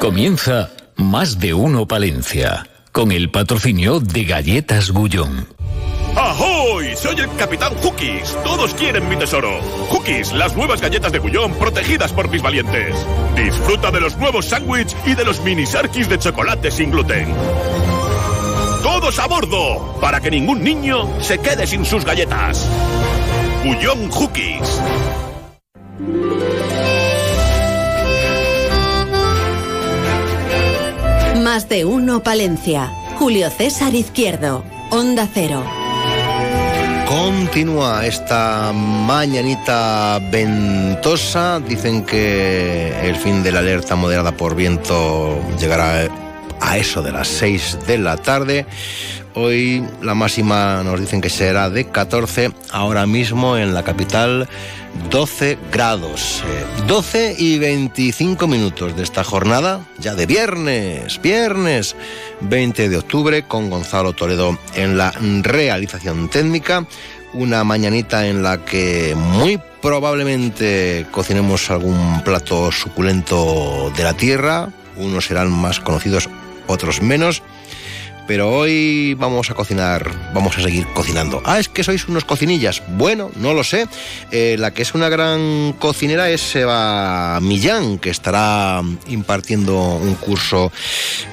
Comienza Más de Uno Palencia, con el patrocinio de Galletas Gullón. ¡Ahoy! Soy el Capitán Hookies. Todos quieren mi tesoro. Hookies, las nuevas galletas de Gullón protegidas por mis valientes. Disfruta de los nuevos sándwiches y de los mini sarkis de chocolate sin gluten. ¡Todos a bordo! Para que ningún niño se quede sin sus galletas. Gullón Hookies. Más de uno Palencia. Julio César Izquierdo. Onda Cero. Continúa esta mañanita ventosa. Dicen que el fin de la alerta moderada por viento llegará a eso de las 6 de la tarde. Hoy la máxima nos dicen que será de 14, ahora mismo en la capital 12 grados. 12 y 25 minutos de esta jornada, ya de viernes, viernes 20 de octubre, con Gonzalo Toledo en la realización técnica. Una mañanita en la que muy probablemente cocinemos algún plato suculento de la tierra. Unos serán más conocidos, otros menos pero hoy vamos a cocinar, vamos a seguir cocinando. Ah, es que sois unos cocinillas. Bueno, no lo sé. Eh, la que es una gran cocinera es Eva Millán, que estará impartiendo un curso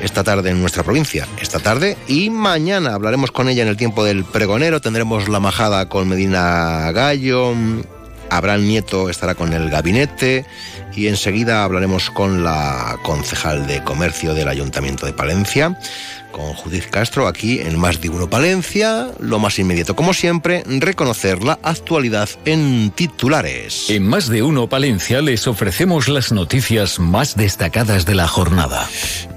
esta tarde en nuestra provincia. Esta tarde y mañana hablaremos con ella en el tiempo del pregonero. Tendremos la majada con Medina Gallo. Abraham Nieto estará con el gabinete y enseguida hablaremos con la concejal de comercio del Ayuntamiento de Palencia con Judith Castro aquí en Más de Uno Palencia. Lo más inmediato, como siempre, reconocer la actualidad en titulares. En Más de Uno Palencia les ofrecemos las noticias más destacadas de la jornada.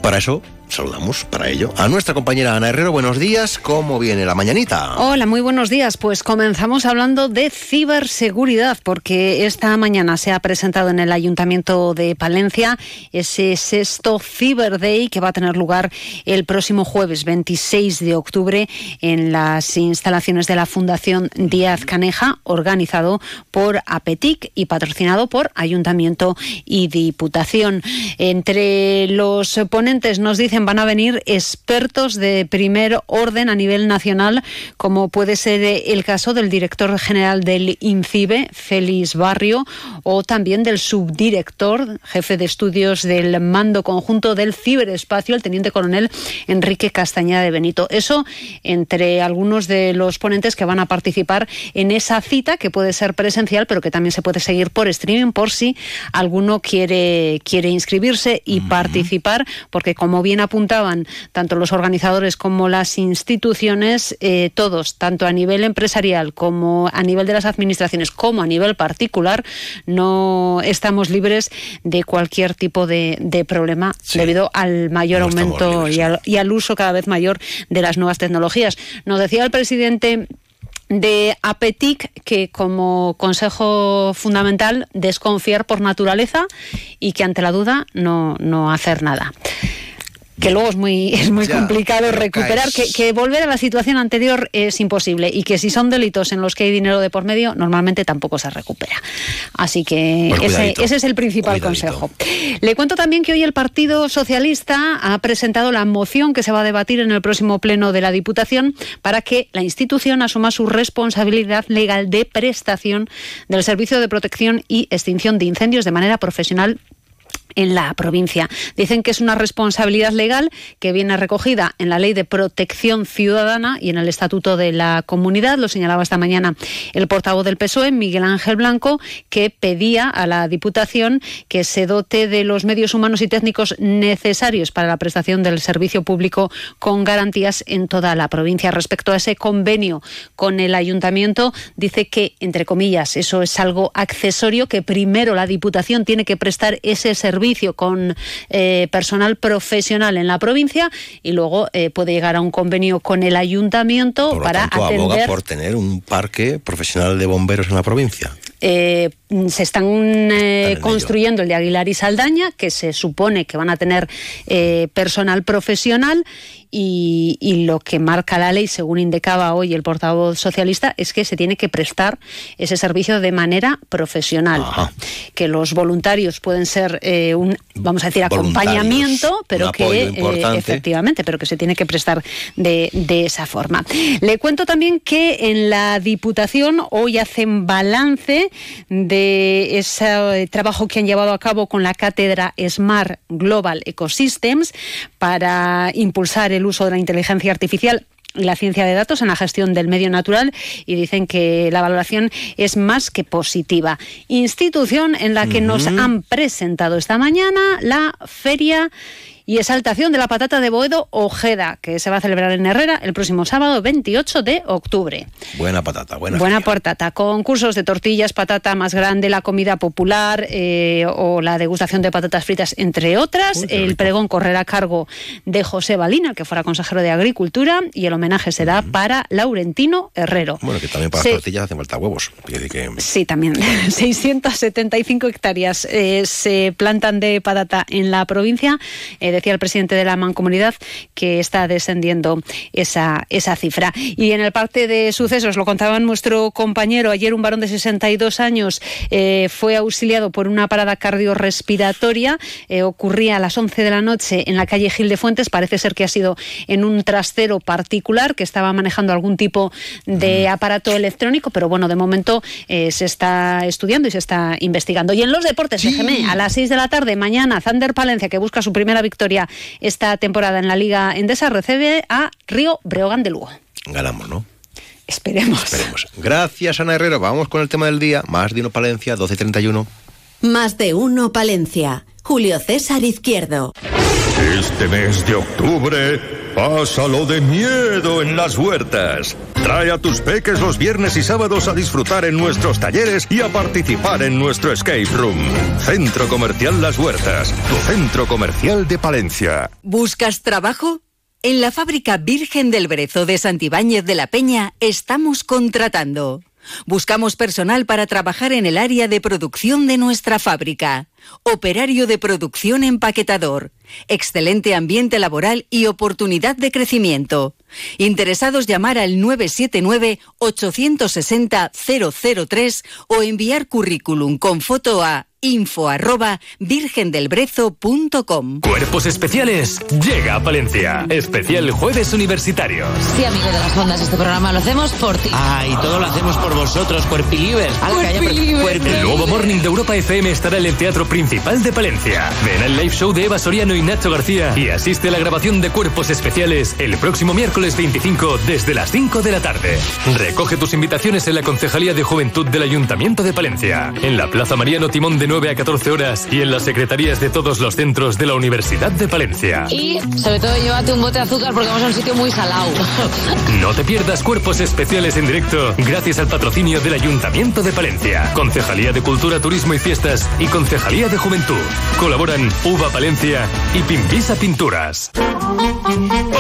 Para eso saludamos para ello a nuestra compañera Ana Herrero. Buenos días, ¿cómo viene la mañanita? Hola, muy buenos días. Pues comenzamos hablando de ciberseguridad, porque esta mañana se ha presentado en el Ayuntamiento de Palencia ese sexto Cyber Day que va a tener lugar el próximo jueves 26 de octubre en las instalaciones de la Fundación Díaz Caneja, organizado por APETIC y patrocinado por Ayuntamiento y Diputación. Entre los ponentes nos dicen van a venir expertos de primer orden a nivel nacional, como puede ser el caso del director general del INCIBE, Félix Barrio, o también del subdirector, jefe de estudios del mando conjunto del ciberespacio, el teniente coronel Enrique Castañeda de Benito. Eso entre algunos de los ponentes que van a participar en esa cita, que puede ser presencial, pero que también se puede seguir por streaming por si alguno quiere, quiere inscribirse y participar, porque como bien ha apuntaban tanto los organizadores como las instituciones, eh, todos, tanto a nivel empresarial como a nivel de las administraciones, como a nivel particular, no estamos libres de cualquier tipo de, problema debido al mayor aumento y, al, y al uso cada vez mayor de las nuevas tecnologías. Nos decía el presidente de APETIC que como consejo fundamental desconfiar por naturaleza y que ante la duda no, no hacer nada que luego es muy, es muy complicado recuperar, que, volver a la situación anterior es imposible y que si son delitos en los que hay dinero de por medio, normalmente tampoco se recupera. Así que pues ese, ese, es el principal consejo. Le cuento también que hoy el Partido Socialista ha presentado la moción que se va a debatir en el próximo pleno de la Diputación para que la institución asuma su responsabilidad legal de prestación del servicio de protección y extinción de incendios de manera profesional en la provincia. Dicen que es una responsabilidad legal que viene recogida en la Ley de Protección Ciudadana y en el Estatuto de la Comunidad. Lo señalaba esta mañana el portavoz del PSOE, Miguel Ángel Blanco, que pedía a la Diputación que se dote de los medios humanos y técnicos necesarios para la prestación del servicio público con garantías en toda la provincia. Respecto a ese convenio con el Ayuntamiento, dice que, entre comillas, eso es algo accesorio, que primero la Diputación tiene que prestar ese servicio servicio con eh, personal profesional en la provincia y luego eh, puede llegar a un convenio con el ayuntamiento por para tanto, atender. por tener un parque profesional de bomberos en la provincia. Eh, se están eh, construyendo el de Aguilar y Saldaña, que se supone que van a tener eh, personal profesional y, lo que marca la ley, según indicaba hoy el portavoz socialista, es que se tiene que prestar ese servicio de manera profesional. Que los voluntarios pueden ser un, vamos a decir, acompañamiento, pero que efectivamente, pero que se tiene que prestar de, de esa forma. Le cuento también que en la Diputación hoy hacen balance de ese trabajo que han llevado a cabo con la cátedra Smart Global Ecosystems para impulsar el el uso de la inteligencia artificial y la ciencia de datos en la gestión del medio natural y dicen que la valoración es más que positiva. Institución en la que nos han presentado esta mañana la feria y exaltación de la patata de Boedo Ojeda, que se va a celebrar en Herrera el próximo sábado 28 de octubre. Buena patata, buena. Buena patata. Concursos de tortillas, patata más grande, la comida popular eh, o la degustación de patatas fritas, entre otras. el pregón correrá a cargo de José Balina, que fuera consejero de Agricultura, y el homenaje será para Laurentino Herrero. Bueno, que también para las tortillas hacen falta huevos. Sí, también. 675 hectáreas eh, se plantan de patata en la provincia. Eh, decía el presidente de la Mancomunidad que está descendiendo esa, esa cifra. Y en el parte de sucesos, lo contaba nuestro compañero, ayer un varón de 62 años eh, fue auxiliado por una parada cardiorrespiratoria. Eh, ocurría a las 11 de la noche en la calle Gil de Fuentes. Parece ser que ha sido en un trastero particular que estaba manejando algún tipo de aparato electrónico, pero bueno, de momento eh, se está estudiando y se está investigando. Y en los deportes, déjeme, a las 6 de la tarde, mañana, Zander Palencia, que busca su primera victoria esta temporada en la Liga Endesa, recibe a Río Breogán de Lugo. Ganamos, ¿no? Esperemos. Esperemos. Gracias, Ana Herrero. Vamos con el tema del día. Más de uno Palencia, 12.31. Más de uno Palencia. Julio César Izquierdo. Este mes de octubre, pásalo de miedo en las huertas. Trae a tus peques los viernes y sábados a disfrutar en nuestros talleres y a participar en nuestro escape room. Centro Comercial Las Huertas, tu centro comercial de Palencia. ¿Buscas trabajo? En la fábrica Virgen del Brezo de Santibáñez de la Peña estamos contratando. Buscamos personal para trabajar en el área de producción de nuestra fábrica. Operario de producción empaquetador. Excelente ambiente laboral y oportunidad de crecimiento. Interesados llamar al 979-860-003 o enviar currículum con foto a info arroba virgendelbrezo.com. Cuerpos especiales llega a Palencia. Especial Jueves Universitarios. Sí, amigo de las ondas, este programa lo hacemos por ti. Ah, y todo lo hacemos por vosotros, cuerpilivers. El nuevo Morning de Europa FM estará en el Teatro Principal de Palencia. Ven al live show de Eva Soriano y Nacho García y asiste a la grabación de Cuerpos Especiales el próximo miércoles 25 desde las 5 de la tarde. Recoge tus invitaciones en la Concejalía de Juventud del Ayuntamiento de Palencia, en la Plaza Mariano Timón de 9 a 14 horas y en las secretarías de todos los centros de la Universidad de Palencia. Y sobre todo llévate un bote de azúcar porque vamos a un sitio muy salado. No te pierdas cuerpos especiales en directo gracias al patrocinio del Ayuntamiento de Palencia, Concejalía de Cultura, Turismo y Fiestas y Concejalía de Juventud. Colaboran Uva Palencia y Pimpisa Pinturas.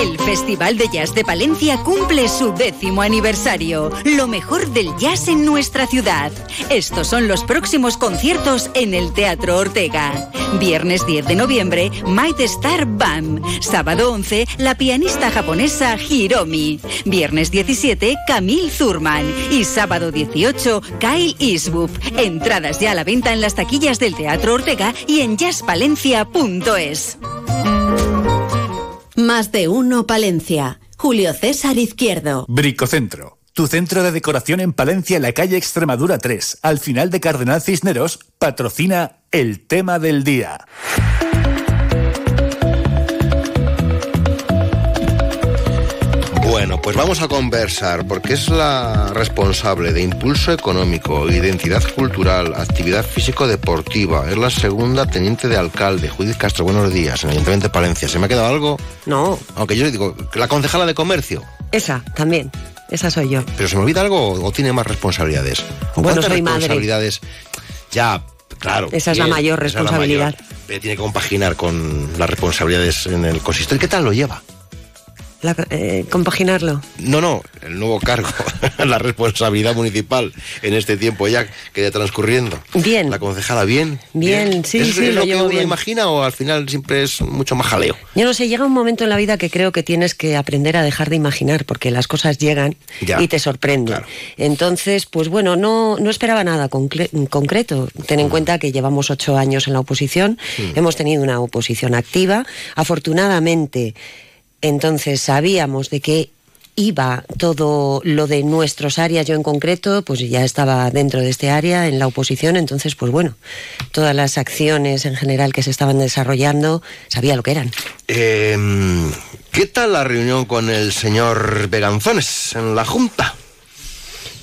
El Festival de Jazz de Palencia cumple su décimo aniversario. Lo mejor del jazz en nuestra ciudad. Estos son los próximos conciertos en el Teatro Ortega. Viernes 10 de noviembre, Might Star Bam. Sábado 11, la pianista japonesa Hiromi. Viernes 17, Camille Zurman. Y sábado 18, Kyle Eastwood. Entradas ya a la venta en las taquillas del Teatro Ortega y en jazzpalencia.es. Más de uno Palencia. Julio César Izquierdo. Bricocentro. Tu centro de decoración en Palencia, en la calle Extremadura 3, al final de Cardenal Cisneros, patrocina el tema del día. Bueno, pues vamos a conversar porque es la responsable de impulso económico, identidad cultural, actividad físico-deportiva. Es la segunda teniente de alcalde, Judith Castro. Buenos días, en el Ayuntamiento de Palencia. ¿Se me ha quedado algo? No. Aunque yo le digo, la concejala de comercio. Esa, también. Esa soy yo. ¿Pero se me olvida algo o, tiene más responsabilidades? bueno, soy responsabilidades? Ya, claro. Esa es la mayor responsabilidad. tiene que compaginar con las responsabilidades en el consistorio. ¿Qué tal lo lleva? La- eh, compaginarlo. No, no, el nuevo cargo, la responsabilidad municipal en este tiempo ya que de transcurriendo. Bien. La concejala, bien. Bien, sí, ¿Es, sí, es lo lo que uno bien. imagina o al final siempre es mucho más jaleo? Yo no sé, llega un momento en la vida que creo que tienes que aprender a dejar de imaginar, porque las cosas llegan Ya. y te sorprenden. Claro. Entonces, pues bueno, no, no esperaba nada concle- concreto. Ten en cuenta que llevamos ocho años en la oposición, hemos tenido una oposición activa. Afortunadamente, entonces sabíamos de qué iba todo lo de nuestros áreas, yo en concreto, pues ya estaba dentro de este área, en la oposición, entonces, pues bueno, todas las acciones en general que se estaban desarrollando, sabía lo que eran. Eh, ¿Qué tal la reunión con el señor Veganzones en la Junta?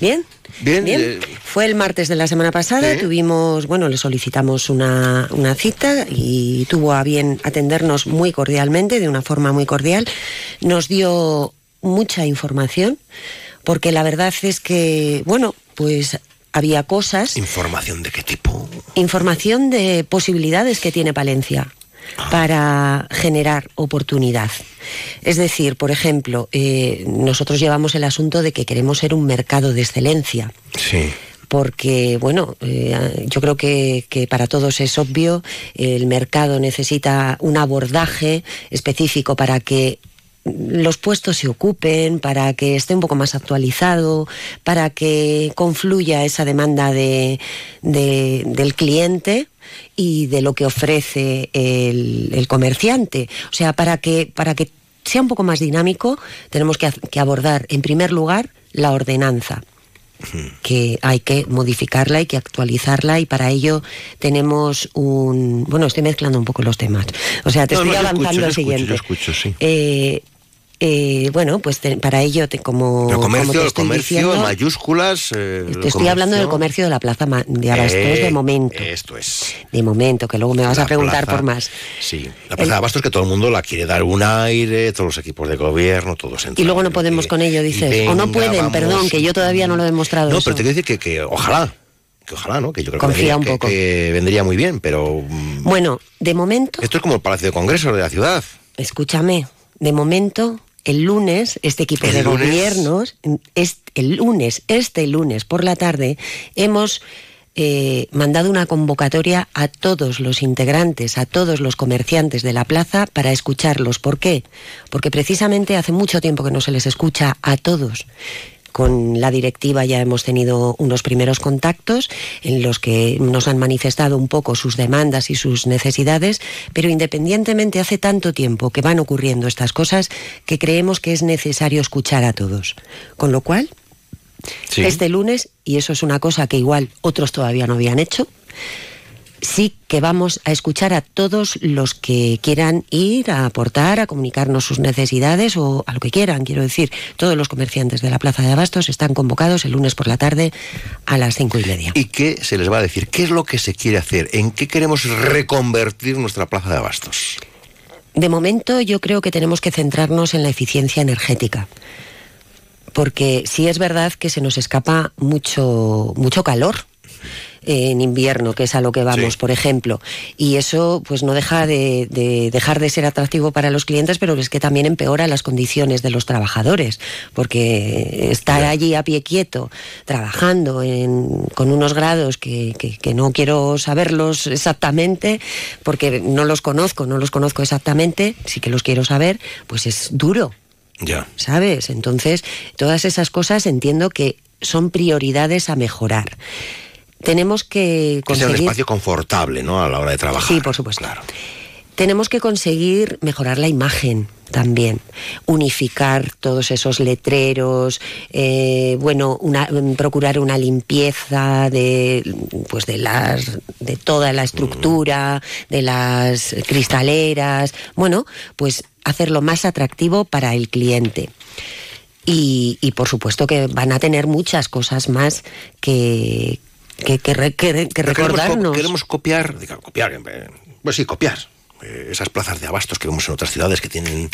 Bien. Bien, eh, Fue el martes de la semana pasada, tuvimos, bueno, le solicitamos una, una cita y tuvo a bien atendernos muy cordialmente, de una forma muy cordial. Nos dio mucha información, porque la verdad es que, bueno, pues había cosas, ¿Información de qué tipo? información de posibilidades que tiene Palencia para generar oportunidad. Es decir, por ejemplo, eh, nosotros llevamos el asunto de que queremos ser un mercado de excelencia Sí. porque, bueno, eh, yo creo que, que para todos es obvio, el mercado necesita un abordaje específico para que los puestos se ocupen, para que esté un poco más actualizado, para que confluya esa demanda de, de- del cliente y de lo que ofrece el, el comerciante. O sea, para que, para que sea un poco más dinámico, tenemos que, abordar, en primer lugar, la ordenanza que hay que modificarla, hay que actualizarla y para ello tenemos un... Bueno, estoy mezclando un poco los temas. O sea, te No, estoy no, avanzando escucho, al escucho, siguiente. yo escucho, sí. Eh, eh, bueno, pues te- para ello, te- como, Pero como comercio, te el estoy comercio, diciendo, en mayúsculas. eh, el te estoy hablando del comercio de la Plaza de Abastos Eh, de momento. Esto es. De momento, que luego me vas La a preguntar plaza- por más. Sí, la plaza de Abastos que todo el mundo la quiere dar un aire, todos los equipos de gobierno, todos Y entran. luego no podemos con ello, dices. o no pueden, vamos. perdón, que yo todavía no lo he demostrado. No, eso. pero te quiero decir que, que ojalá, que ojalá, ¿no? Que yo creo Confía que, un vendría, que- poco. que vendría muy bien, pero mm, Bueno, de momento, esto es como el Palacio de Congresos de la ciudad. escúchame, de momento, el lunes, este equipo de lunes. gobiernos, es- el lunes, este lunes por la tarde, hemos eh, mandado una convocatoria a todos los integrantes, a todos los comerciantes de la plaza para escucharlos. ¿Por qué? Porque precisamente hace mucho tiempo que no se les escucha a todos. Con la directiva ya hemos tenido unos primeros contactos en los que nos han manifestado un poco sus demandas y sus necesidades, pero independientemente hace tanto tiempo que van ocurriendo estas cosas que creemos que es necesario escuchar a todos. Con lo cual, Sí. este lunes, y eso es una cosa que igual otros todavía no habían hecho, sí que vamos a escuchar a todos los que quieran ir a aportar, a comunicarnos sus necesidades o a lo que quieran. Quiero decir, todos los comerciantes de la Plaza de Abastos están convocados el lunes por la tarde a las cinco y media. ¿Y qué se les va a decir? ¿Qué es lo que se quiere hacer? ¿En qué queremos reconvertir nuestra plaza de abastos? De momento yo creo que tenemos que centrarnos en la eficiencia energética. Porque sí es verdad que se nos escapa mucho, mucho calor en invierno, que es a lo que vamos, Sí. por ejemplo. Y eso pues no deja de, de dejar de ser atractivo para los clientes, pero es que también empeora las condiciones de los trabajadores, porque estar allí a pie quieto, trabajando en- con unos grados que, que- que no quiero saberlos exactamente, porque no los conozco, no los conozco exactamente, sí que los quiero saber, pues es duro. Ya. ¿sabes? Entonces, todas esas cosas entiendo que son prioridades a mejorar. Tenemos que Que sea un conseguir... espacio confortable, ¿no? A la hora de trabajar. Sí, por supuesto. Claro. Tenemos que conseguir mejorar la imagen también, unificar todos esos letreros, eh, bueno, una- mm, procurar una limpieza de, pues de las, de toda la estructura, de las cristaleras, bueno, pues hacerlo más atractivo para el cliente. Y, y, por supuesto que van a tener muchas cosas más que, que, que re- que- que Pero queremos co- recordarnos. Queremos, copiar, diga, copiar, eh, pues sí, copiar. eh, esas plazas de abastos que vemos en otras ciudades que tienen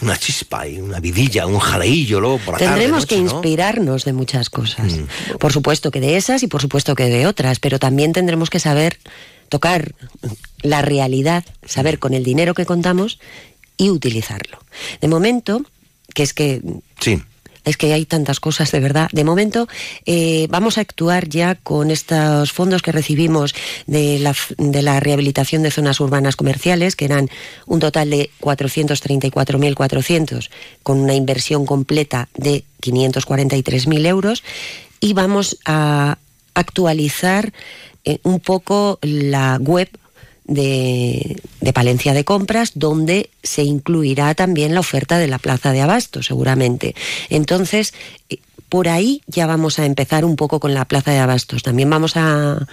una chispa y una vidilla, un jaleillo luego por la tarde, Tendremos noche, que ¿no? Mm. inspirarnos de muchas cosas. Por supuesto que de esas y por supuesto que de otras, pero también tendremos que saber tocar la realidad, saber con el dinero que contamos y utilizarlo. De momento, que es que Sí. Es que hay tantas cosas de verdad. De momento, eh, vamos a actuar ya con estos fondos que recibimos de la, rehabilitación de zonas urbanas comerciales, que eran un total de 434.400, con una inversión completa de 543.000 euros, y vamos a actualizar eh, un poco la web de, de, Palencia de Compras, donde se incluirá también la oferta de la plaza de abasto, seguramente. Entonces, eh, por ahí ya vamos a empezar un poco con la plaza de abastos. También vamos a,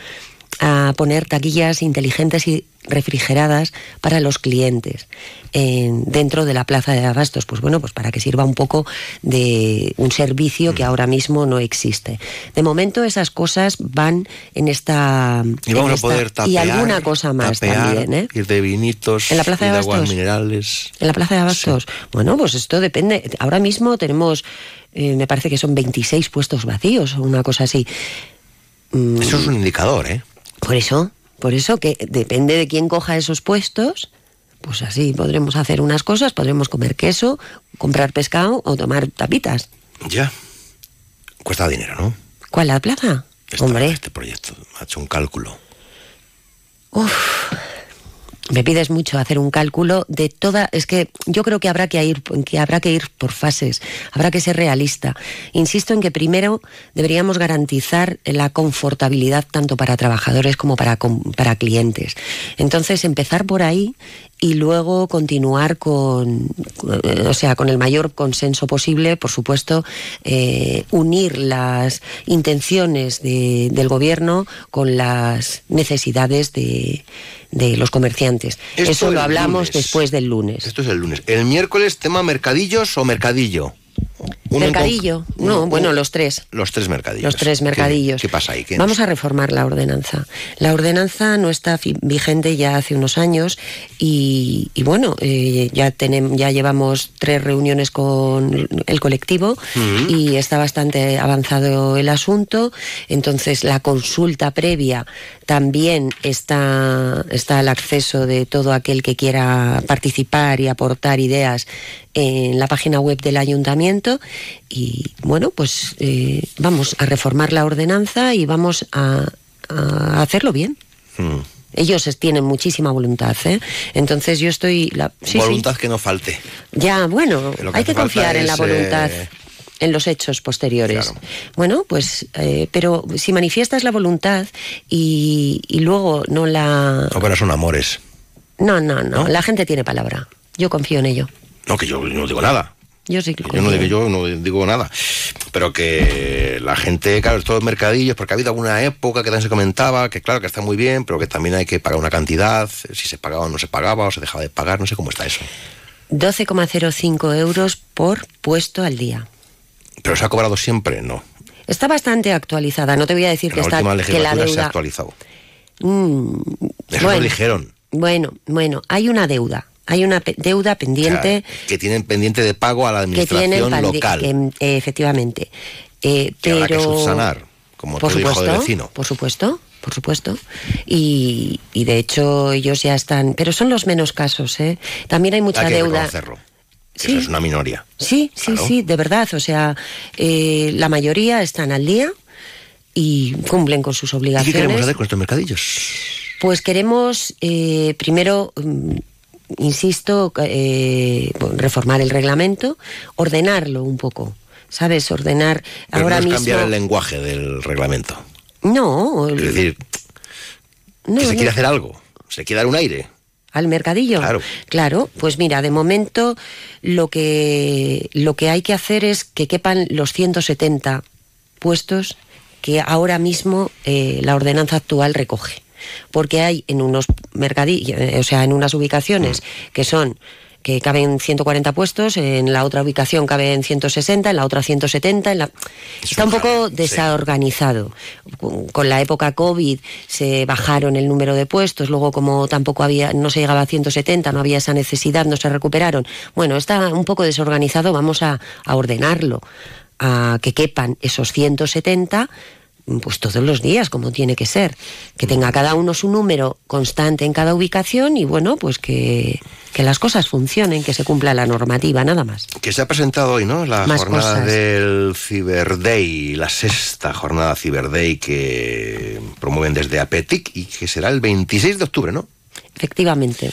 a poner taquillas inteligentes y refrigeradas para los clientes en, dentro de la plaza de abastos, pues bueno, pues para que sirva un poco de un servicio que ahora mismo no existe. De momento esas cosas van en esta y vamos a poder tapear, y alguna cosa más tapear, también, ¿eh? ir de vinitos, en la plaza de, de aguas abastos, minerales. En la plaza de abastos. Sí. Bueno, pues esto depende. Ahora mismo tenemos, eh, me parece que son 26 puestos vacíos o una cosa así. Mm. Eso es un indicador, ¿eh? Por eso, por eso que depende de quién coja esos puestos, pues así podremos hacer unas cosas, podremos comer queso, comprar pescado o tomar tapitas. Ya. Cuesta dinero, ¿no? ¿Cuál la plaza? Esta, Hombre. Este proyecto ha hecho un cálculo. Uf. Me pides mucho hacer un cálculo de toda. Es que yo creo que habrá que ir, que habrá que ir por fases. Habrá que ser realista. Insisto en que primero deberíamos garantizar la confortabilidad tanto para trabajadores como para, para clientes. Entonces empezar por ahí y luego continuar con, o sea, con el mayor consenso posible, por supuesto, eh, unir las intenciones de, del gobierno con las necesidades de, de los comerciantes. Esto Eso lo hablamos lunes. después del lunes. Esto es el lunes. El miércoles, tema mercadillos o mercadillo. Mercadillo, no, bueno, los tres. Los tres mercadillos. Los tres ¿Qué- mercadillos. ¿Qué, pasa ahí? ¿Qué Vamos a reformar la ordenanza. La ordenanza no está vigente ya hace unos años y, y bueno, eh, ya, tenemos, ya llevamos tres reuniones con el colectivo y está bastante avanzado el asunto. Entonces, la consulta previa también está, está al acceso de todo aquel que quiera participar y aportar ideas en la página web del ayuntamiento y bueno pues eh, vamos a reformar la ordenanza y vamos a, a hacerlo bien Mm. ellos tienen muchísima voluntad ¿eh? entonces yo estoy la, sí, sí. Voluntad que no falte. ya bueno que hay que confiar en la voluntad eh, en los hechos posteriores. Bueno, pues, eh, pero si manifiestas la voluntad y, y luego no la... No, son amores. No, no, no, la gente tiene palabra. Yo confío en ello. No, que yo no digo nada. Yo sí que Yo no, digo, yo no digo nada. Pero que la gente, claro, estos mercadillos, porque ha habido alguna época que también se comentaba que, claro, que está muy bien, pero que también hay que pagar una cantidad, si se pagaba o no se pagaba, o se dejaba de pagar, no sé cómo está eso. 12,05 euros por puesto al día. Pero se ha cobrado siempre, no. Está bastante actualizada. No te voy a decir En que la está última que la legislatura se ha deuda. actualizado. Mm, Eso bueno, lo dijeron. bueno, bueno, hay una deuda. Hay una pe- deuda pendiente que tienen pendiente de pago a la que administración pandi- local. que, eh, efectivamente. Eh, que habrá que pero subsanar, como por todo hijo de vecino. por supuesto, por supuesto. Y, y de hecho ellos ya están, pero son los menos casos, ¿eh? También hay mucha Hay que deuda. que Sí. Eso es una minoría. Sí, sí, Claro. sí, de verdad. O sea, eh, la mayoría están al día y cumplen con sus ¿Y qué obligaciones. queremos hacer con estos mercadillos? Pues queremos, eh, primero, mm, insisto, eh, reformar el reglamento, ordenarlo un poco, ¿sabes? Ordenar Pero ahora no es mismo. cambiar el lenguaje del reglamento. No, Es decir, no, que se no. quiere hacer algo, se quiere dar un aire. al mercadillo. Claro. Claro, pues mira, de momento lo que lo que hay que hacer es que quepan los 170 puestos que ahora mismo eh, la ordenanza actual recoge. Porque hay en unos mercadillos, o sea, en unas ubicaciones que son que caben 140 puestos, en la otra ubicación caben 160, en la otra 170, en la... está un poco desorganizado. Con- Con la época COVID se bajaron el número de puestos, luego como tampoco había, no se llegaba a 170, no había esa necesidad, no se recuperaron. Bueno, está un poco desorganizado, vamos a, a ordenarlo, a que quepan esos 170 pues todos los días, como tiene que ser. Que tenga cada uno su número constante en cada ubicación y bueno, pues que, que las cosas funcionen, que se cumpla la normativa, nada más. Que se ha presentado hoy, ¿no? La Más jornada cosas. del Cyber Day, la sexta jornada Cyber Day que promueven desde APETIC y que será el 26 de octubre, ¿no? Efectivamente.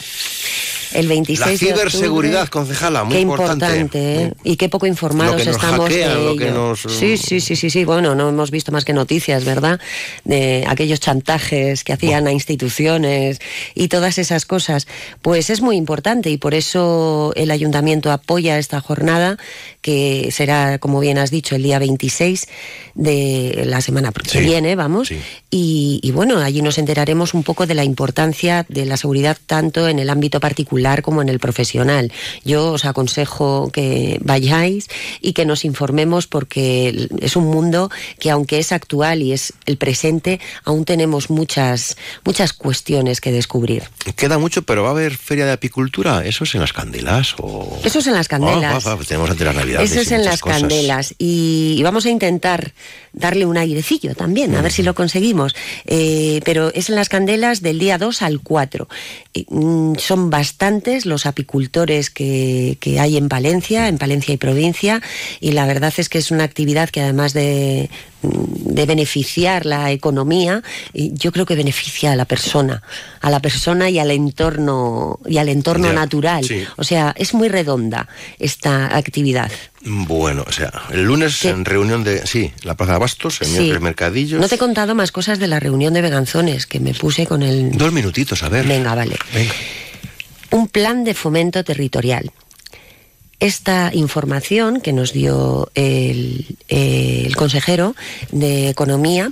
El 26 La de ciberseguridad, octubre, concejala, muy qué importante. importante, ¿eh? Y qué poco informados estamos de Sí, sí, sí, sí, sí. Bueno, no hemos visto más que noticias, ¿verdad? De aquellos chantajes que hacían a instituciones y todas esas cosas. Pues es muy importante y por eso el ayuntamiento apoya esta jornada que será, como bien has dicho, el día 26 de la semana que Sí, viene, vamos. Y, y bueno, allí nos enteraremos un poco de la importancia de la seguridad tanto en el ámbito particular como en el profesional. Yo os aconsejo que vayáis y que nos informemos porque es un mundo que aunque es actual y es el presente, aún tenemos muchas, muchas cuestiones que descubrir. Queda mucho, pero va a haber feria de apicultura. ¿Eso es en las candelas? O... Eso es en las candelas. Ah, va, va, tenemos ante las navidades. Eso es en las cosas. candelas y, y vamos a intentar darle un airecillo también, a ver si lo conseguimos. Eh, pero es en las candelas del día 2 al 4. Y, mm, son bastantes los apicultores que, que hay en Palencia, en Palencia y provincia, y la verdad es que es una actividad que además de, de beneficiar la economía, yo creo que beneficia a la persona, a la persona y al entorno y al entorno Ya, natural. sí. O sea, es muy redonda esta actividad. Bueno, o sea, el lunes en reunión de. Sí, la Plaza de Abastos, el Sí. miércoles Mercadillos. No te he contado más cosas de la reunión de Beganzones que me puse con el. Dos minutitos, a ver. Venga, vale. Venga. Un plan de fomento territorial. Esta información que nos dio el, consejero de Economía,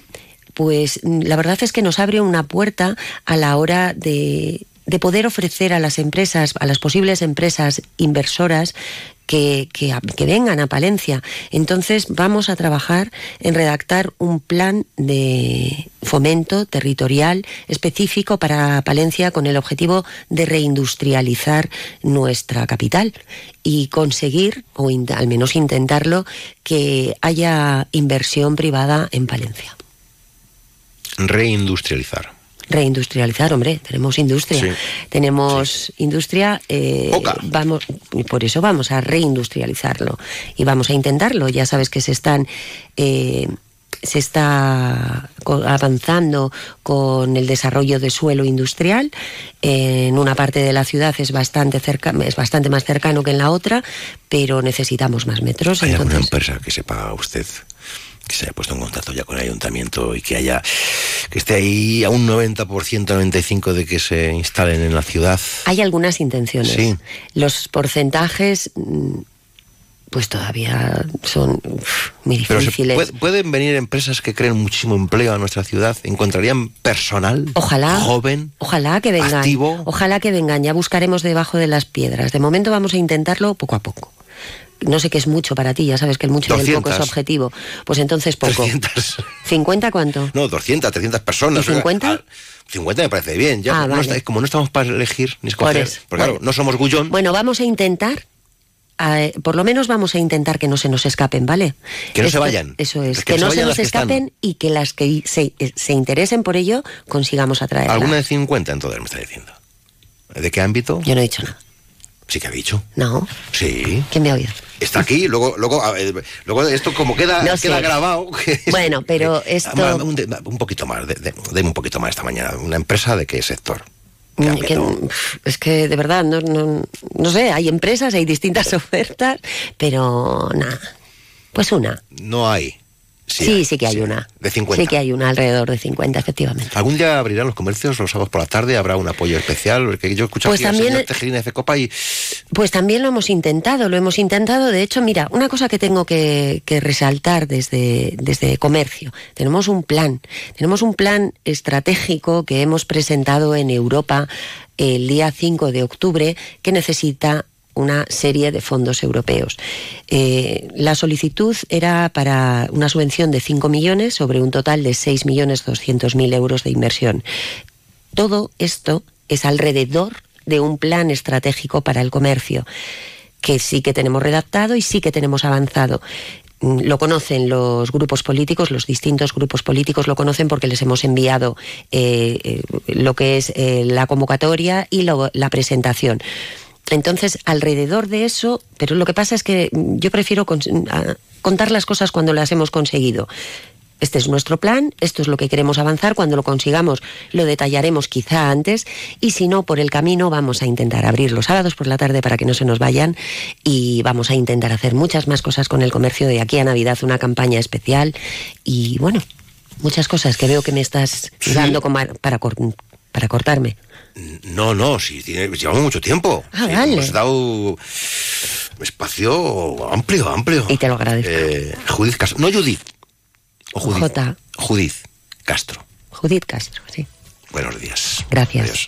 pues la verdad es que nos abre una puerta a la hora de, de poder ofrecer a las empresas, a las posibles empresas inversoras, que, que vengan a Palencia. Entonces vamos a trabajar en redactar un plan de fomento territorial específico para Palencia con el objetivo de reindustrializar nuestra capital y conseguir, o al menos intentarlo, que haya inversión privada en Palencia. Reindustrializar. Reindustrializar, hombre, tenemos industria. Sí. Tenemos industria, eh, vamos, y por eso vamos a reindustrializarlo y vamos a intentarlo. Ya sabes que se están eh, se está avanzando con el desarrollo de suelo industrial. En una parte de la ciudad es bastante cerca, es bastante más cercano que en la otra, pero necesitamos más metros. ¿Hay alguna entonces- empresa que sepa usted que se haya puesto en contacto ya con el ayuntamiento y que haya que esté ahí a un 90%, 95% de que se instalen en la ciudad? Hay algunas intenciones. Sí. Los porcentajes, mm, pues todavía son uf, muy Pero difíciles. puede- pueden venir empresas que creen muchísimo empleo a nuestra ciudad, encontrarían personal Ojalá. joven. Ojalá que vengan. activo. Ojalá que vengan. Ya buscaremos debajo de las piedras. De momento vamos a intentarlo poco a poco. No sé qué es mucho para ti, ya sabes que el mucho y el poco es 200. objetivo. Pues entonces poco. 300. ¿50 cuánto? No, 200, 300 personas. ¿Y 50? Ah, 50 me parece bien. Ya Ah, no vale. está- como no estamos para elegir ni escoger, eso, porque claro, no somos gullón. Bueno, vamos a intentar. por lo menos vamos a intentar que no se nos escapen, ¿vale? Que no se vayan. Eso es, Que que, no se nos escapen y que las que se, eh, se interesen por ello consigamos atraerlas. ¿Alguna de 50 entonces me está diciendo? ¿De qué ámbito? Yo no he dicho nada. Sí que ha dicho. No. Sí. ¿Quién me ha oído? Está aquí, luego, luego, luego esto como queda, No queda grabado. Bueno, pero esto- Ah, Un, de- un poquito más, de- un poquito más esta mañana. ¿Una empresa de qué sector? ¿Qué Mm, que, pf, es que de verdad, no, no, no sé, hay empresas, hay distintas ofertas, pero nada. Pues una. No hay. Sí, sí, que hay una. De 50. Sí que hay una, alrededor de 50, efectivamente. ¿Algún día abrirán los comercios los sábados por la tarde? ¿Habrá un apoyo especial? Porque yo he escuchado Pues también- de Fecopa y Pues también lo hemos intentado, lo hemos intentado. De hecho, mira, una cosa que tengo que, que resaltar desde, desde comercio. Tenemos un plan, tenemos un plan estratégico que hemos presentado en Europa el día 5 de octubre que necesita una serie de fondos europeos. Eh, la solicitud era para una subvención de 5 millones sobre un total de 6 millones 200 mil euros de inversión. Todo esto es alrededor de un plan estratégico para el comercio, que sí que tenemos redactado y sí que tenemos avanzado. Mm, Lo conocen los grupos políticos, los distintos grupos políticos lo conocen porque les hemos enviado eh, eh, lo que es la convocatoria y la presentación. Entonces, alrededor de eso, pero lo que pasa es que yo prefiero contar las cosas cuando las hemos conseguido. Este es nuestro plan, esto es lo que queremos avanzar, cuando lo consigamos lo detallaremos quizá antes y si no, por el camino vamos a intentar abrir los sábados por la tarde para que no se nos vayan y vamos a intentar hacer muchas más cosas con el comercio de aquí a Navidad, una campaña especial y bueno, muchas cosas que veo que me estás dando para, para cortarme. No, no, sí, llevamos mucho tiempo. Ah, dale. Hemos dado espacio amplio, amplio. Y te lo agradezco. Eh, Judith Castro. No Judith. O Judith. J. Judith Castro. Judith Castro, sí. Buenos días. Gracias. Adiós.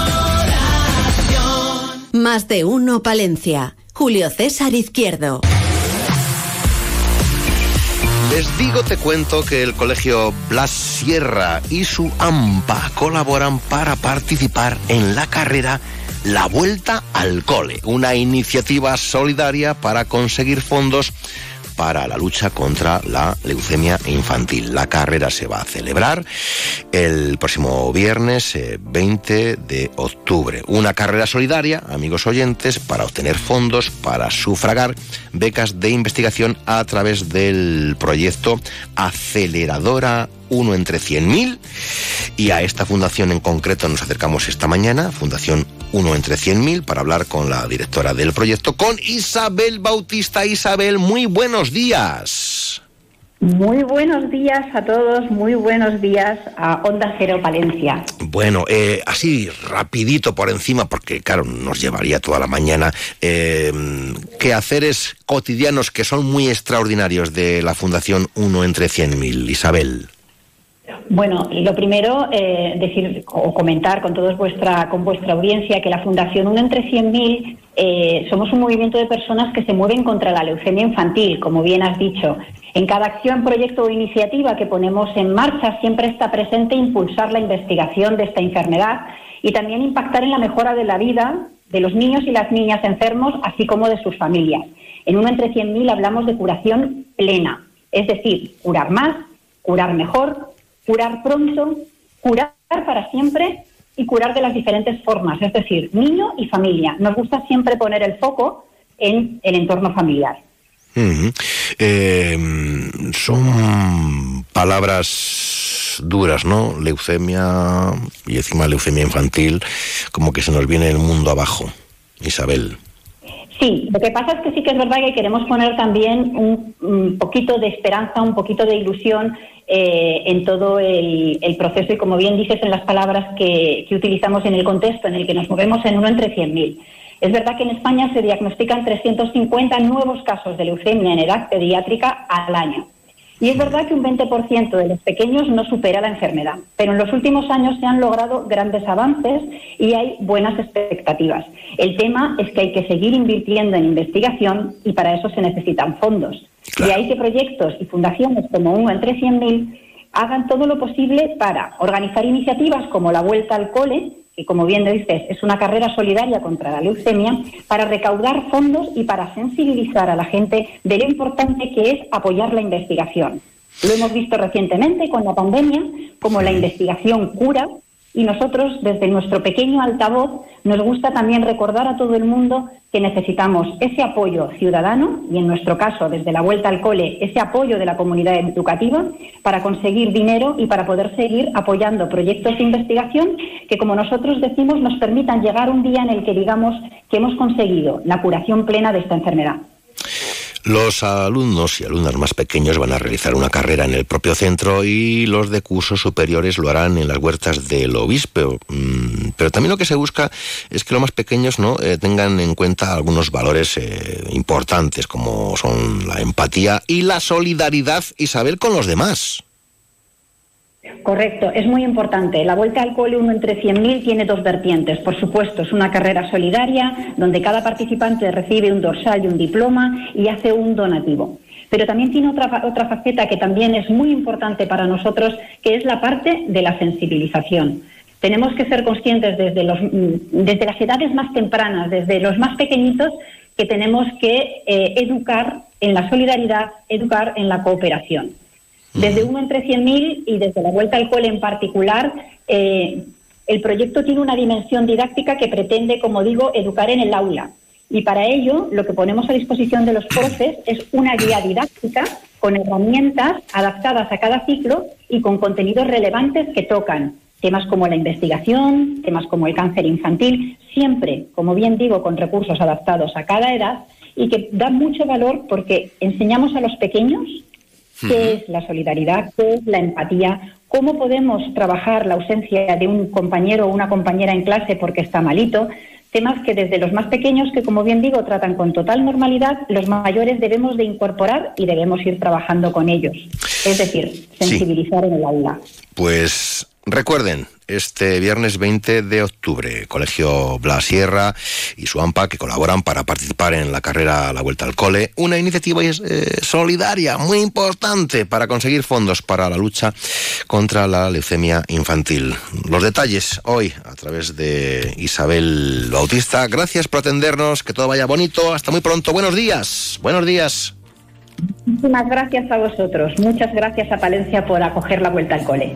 Más de uno Palencia. Julio César Izquierdo. Les digo, te cuento que el colegio Blas Sierra y su AMPA colaboran para participar en la carrera La Vuelta al Cole, una iniciativa solidaria para conseguir fondos para la lucha contra la leucemia infantil. La carrera se va a celebrar el próximo viernes 20 eh, de octubre. Una carrera solidaria, amigos oyentes, para obtener fondos para sufragar becas de investigación a través del proyecto Aceleradora uno entre 100.000 y a esta fundación en concreto nos acercamos esta mañana, Fundación uno entre 100.000, para hablar con la directora del proyecto, con Isabel Bautista. Isabel, muy buenos días. Muy buenos días a todos, muy buenos días a Onda Cero Palencia. Bueno, eh, así rapidito por encima, porque claro, nos llevaría toda la mañana, eh, haceres cotidianos que son muy extraordinarios de la Fundación Uno entre 100.000, Isabel. Bueno, lo primero, eh, decir o comentar con todos vuestra, con vuestra audiencia que la Fundación Uno entre 100.000 eh, somos un movimiento de personas que se mueven contra la leucemia infantil, como bien has dicho. En cada acción, proyecto o iniciativa que ponemos en marcha siempre está presente impulsar la investigación de esta enfermedad y también impactar en la mejora de la vida de los niños y las niñas enfermos, así como de sus familias. En Uno entre 100.000 hablamos de curación plena, es decir, curar más, curar mejor, curar pronto, curar para siempre y curar de las diferentes formas, es decir, niño y familia. Nos gusta siempre poner el foco en el entorno familiar. Eh, son palabras duras, ¿no? Leucemia y encima leucemia infantil, como que se nos viene el mundo abajo, Isabel. Sí, lo que pasa es que sí que es verdad que queremos poner también un, poquito de esperanza, un poquito de ilusión eh, en todo el, proceso y, como bien dices, en las palabras que, utilizamos en el contexto en el que nos movemos en uno entre 100.000. Es verdad que en España se diagnostican 350 nuevos casos de leucemia en edad pediátrica al año. Y es verdad que un 20% de los pequeños no supera la enfermedad, pero en los últimos años se han logrado grandes avances y hay buenas expectativas. El tema es que hay que seguir invirtiendo en investigación y para eso se necesitan fondos. Y hay que proyectos y fundaciones como uno entre 100.000 hagan todo lo posible para organizar iniciativas como la Vuelta al Cole, que como bien dices es una carrera solidaria contra la leucemia, para recaudar fondos y para sensibilizar a la gente de lo importante que es apoyar la investigación. Lo hemos visto recientemente con la pandemia, como la investigación cura y nosotros, desde nuestro pequeño altavoz, nos gusta también recordar a todo el mundo que necesitamos ese apoyo ciudadano y, en nuestro caso, desde la vuelta al cole, ese apoyo de la comunidad educativa para conseguir dinero y para poder seguir apoyando proyectos de investigación que, como nosotros decimos, nos permitan llegar un día en el que digamos que hemos conseguido la curación plena de esta enfermedad. Los alumnos y alumnas más pequeños van a realizar una carrera en el propio centro y los de cursos superiores lo harán en las huertas del obispo. Mm, pero también lo que se busca es que los más pequeños ¿no? Eh, tengan en cuenta algunos valores eh, importantes como son la empatía y la solidaridad, Isabel, con los demás. Correcto, es muy importante. La Vuelta al Cole uno entre 100.000 tiene dos vertientes. Por supuesto, es una carrera solidaria donde cada participante recibe un dorsal y un diploma y hace un donativo. Pero también tiene otra, otra faceta que también es muy importante para nosotros, que es la parte de la sensibilización. Tenemos que ser conscientes desde, los, mm, desde las edades más tempranas, desde los más pequeñitos, que tenemos que eh, educar en la solidaridad, educar en la cooperación. Desde uno entre 100.000 y desde la vuelta al cole en particular, eh, el proyecto tiene una dimensión didáctica que pretende, como digo, educar en el aula. Y para ello, lo que ponemos a disposición de los profes es una guía didáctica con herramientas adaptadas a cada ciclo y con contenidos relevantes que tocan temas como la investigación, temas como el cáncer infantil, siempre, como bien digo, con recursos adaptados a cada edad y que dan mucho valor porque enseñamos a los pequeños qué es la solidaridad, qué es la empatía, cómo podemos trabajar la ausencia de un compañero o una compañera en clase porque está malito, temas que desde los más pequeños, que como bien digo, tratan con total normalidad, los mayores debemos de incorporar y debemos ir trabajando con ellos. Es decir, sensibilizar en el aula. Pues recuerden, este viernes 20 de octubre. Colegio Blas Sierra y su AMPA que colaboran para participar en la carrera La Vuelta al Cole, una iniciativa eh, solidaria muy importante para conseguir fondos para la lucha contra la leucemia infantil. Los detalles hoy a través de Isabel Bautista. Gracias por atendernos, que todo vaya bonito. Hasta muy pronto. Buenos días. Buenos días. Muchísimas gracias a vosotros. Muchas gracias a Palencia por acoger la vuelta al cole.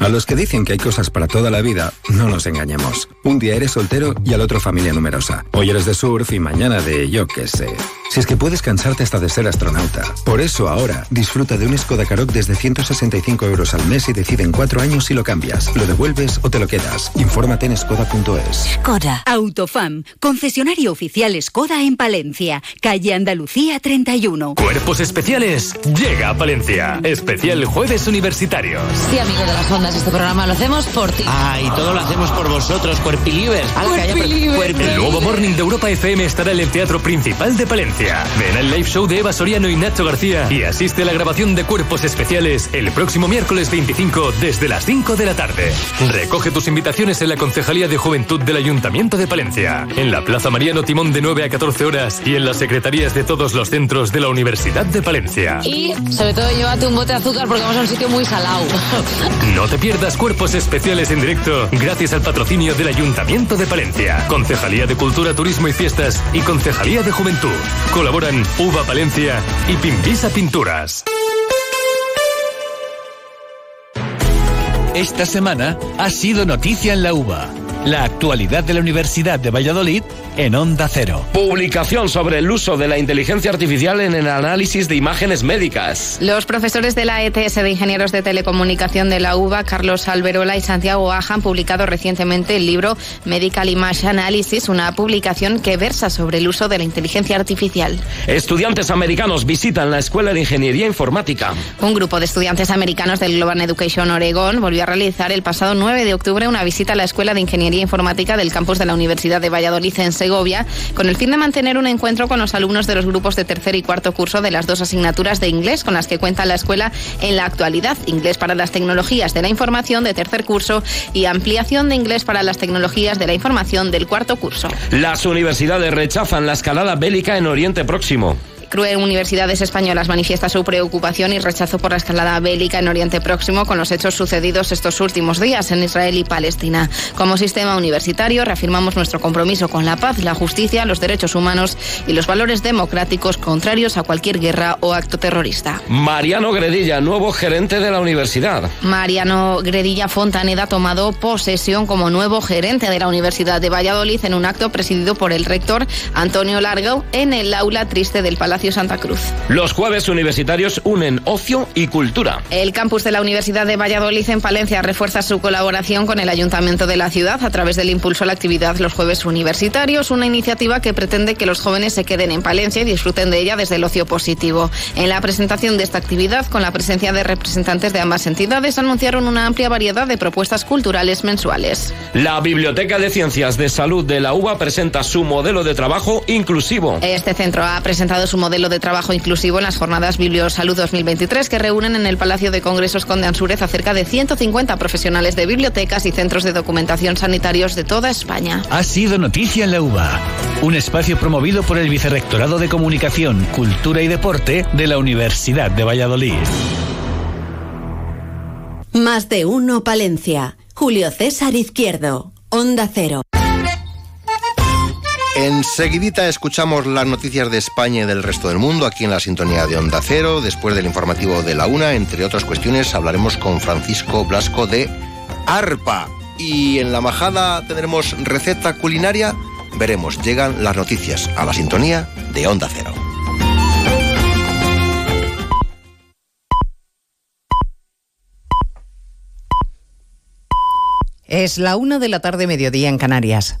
A los que dicen que hay cosas para toda la vida, no nos engañemos. Un día eres soltero y al otro familia numerosa. Hoy eres de surf y mañana de yo qué sé. Si es que puedes cansarte hasta de ser astronauta. Por eso ahora disfruta de un Skoda Karoq desde 165 euros al mes y decide en cuatro años si lo cambias, lo devuelves o te lo quedas. Infórmate en skoda.es. Skoda. Autofam. Concesionario oficial Skoda en Palencia. Calle Andalucía 31. Cuerpos especiales. Llega a Palencia. Especial Jueves Universitarios. Sí, amigo de las este programa lo hacemos por ti. Ah, y todo lo hacemos por vosotros, Cuerpilivers. El nuevo Morning de Europa FM estará en el Teatro Principal de Palencia. Ven al live show de Eva Soriano y Nacho García y asiste a la grabación de Cuerpos Especiales el próximo miércoles 25 desde las 5 de la tarde. Recoge tus invitaciones en la Concejalía de Juventud del Ayuntamiento de Palencia, en la Plaza Mariano Timón de 9 a 14 horas y en las secretarías de todos los centros de la Universidad de Palencia. Y sobre todo llévate un bote de azúcar porque vamos a un sitio muy salado. No te pierdas Cuerpos Especiales en directo gracias al patrocinio del Ayuntamiento de Palencia, Concejalía de Cultura, Turismo y Fiestas y Concejalía de Juventud. Colaboran Uva Palencia y Pimpisa Pinturas. Esta semana ha sido noticia en la UVA. La actualidad de la Universidad de Valladolid en Onda Cero. Publicación sobre el uso de la inteligencia artificial en el análisis de imágenes médicas. Los profesores de la ETS de Ingenieros de Telecomunicación de la UBA, Carlos Alberola y Santiago Aja, han publicado recientemente el libro Medical Image Analysis, una publicación que versa sobre el uso de la inteligencia artificial. Estudiantes americanos visitan la Escuela de Ingeniería Informática. Un grupo de estudiantes americanos del Global Education Oregon volvió a realizar el pasado 9 de octubre una visita a la Escuela de Ingeniería Informática del campus de la Universidad de Valladolid en Segovia, con el fin de mantener un encuentro con los alumnos de los grupos de tercer y cuarto curso de las dos asignaturas de inglés con las que cuenta la escuela en la actualidad, inglés para las tecnologías de la información de tercer curso y ampliación de inglés para las tecnologías de la información del cuarto curso. Las universidades rechazan la escalada bélica en Oriente Próximo. CRUE Universidades Españolas manifiesta su preocupación y rechazo por la escalada bélica en Oriente Próximo con los hechos sucedidos estos últimos días en Israel y Palestina. Como sistema universitario reafirmamos nuestro compromiso con la paz, la justicia, los derechos humanos y los valores democráticos contrarios a cualquier guerra o acto terrorista. Mariano Gredilla, nuevo gerente de la universidad. Mariano Gredilla Fontaneda ha tomado posesión como nuevo gerente de la Universidad de Valladolid en un acto presidido por el rector Antonio Largo en el aula triste del Palacio Palacio Santa Cruz. Los jueves universitarios unen ocio y cultura. El campus de la Universidad de Valladolid en Palencia refuerza su colaboración con el Ayuntamiento de la ciudad a través del impulso a la actividad los jueves universitarios, una iniciativa que pretende que los jóvenes se queden en Palencia y disfruten de ella desde el ocio positivo. En la presentación de esta actividad, con la presencia de representantes de ambas entidades, anunciaron una amplia variedad de propuestas culturales mensuales. La Biblioteca de Ciencias de Salud de la UBA presenta su modelo de trabajo inclusivo. Este centro ha presentado su modelo de trabajo inclusivo en las jornadas Bibliosalud 2023 que reúnen en el Palacio de Congresos Conde Ansúrez a cerca de 150 profesionales de bibliotecas y centros de documentación sanitarios de toda España. Ha sido noticia en la UBA, un espacio promovido por el Vicerrectorado de Comunicación, Cultura y Deporte de la Universidad de Valladolid. Más de uno Palencia. Julio César Izquierdo. Onda Cero. Enseguidita escuchamos las noticias de España y del resto del mundo aquí en la sintonía de Onda Cero. Después del informativo de la una, entre otras cuestiones, hablaremos con Francisco Blasco de ARPA. Y en la majada tendremos receta culinaria. Veremos, llegan las noticias a la sintonía de Onda Cero. Es la una de la tarde, mediodía en Canarias.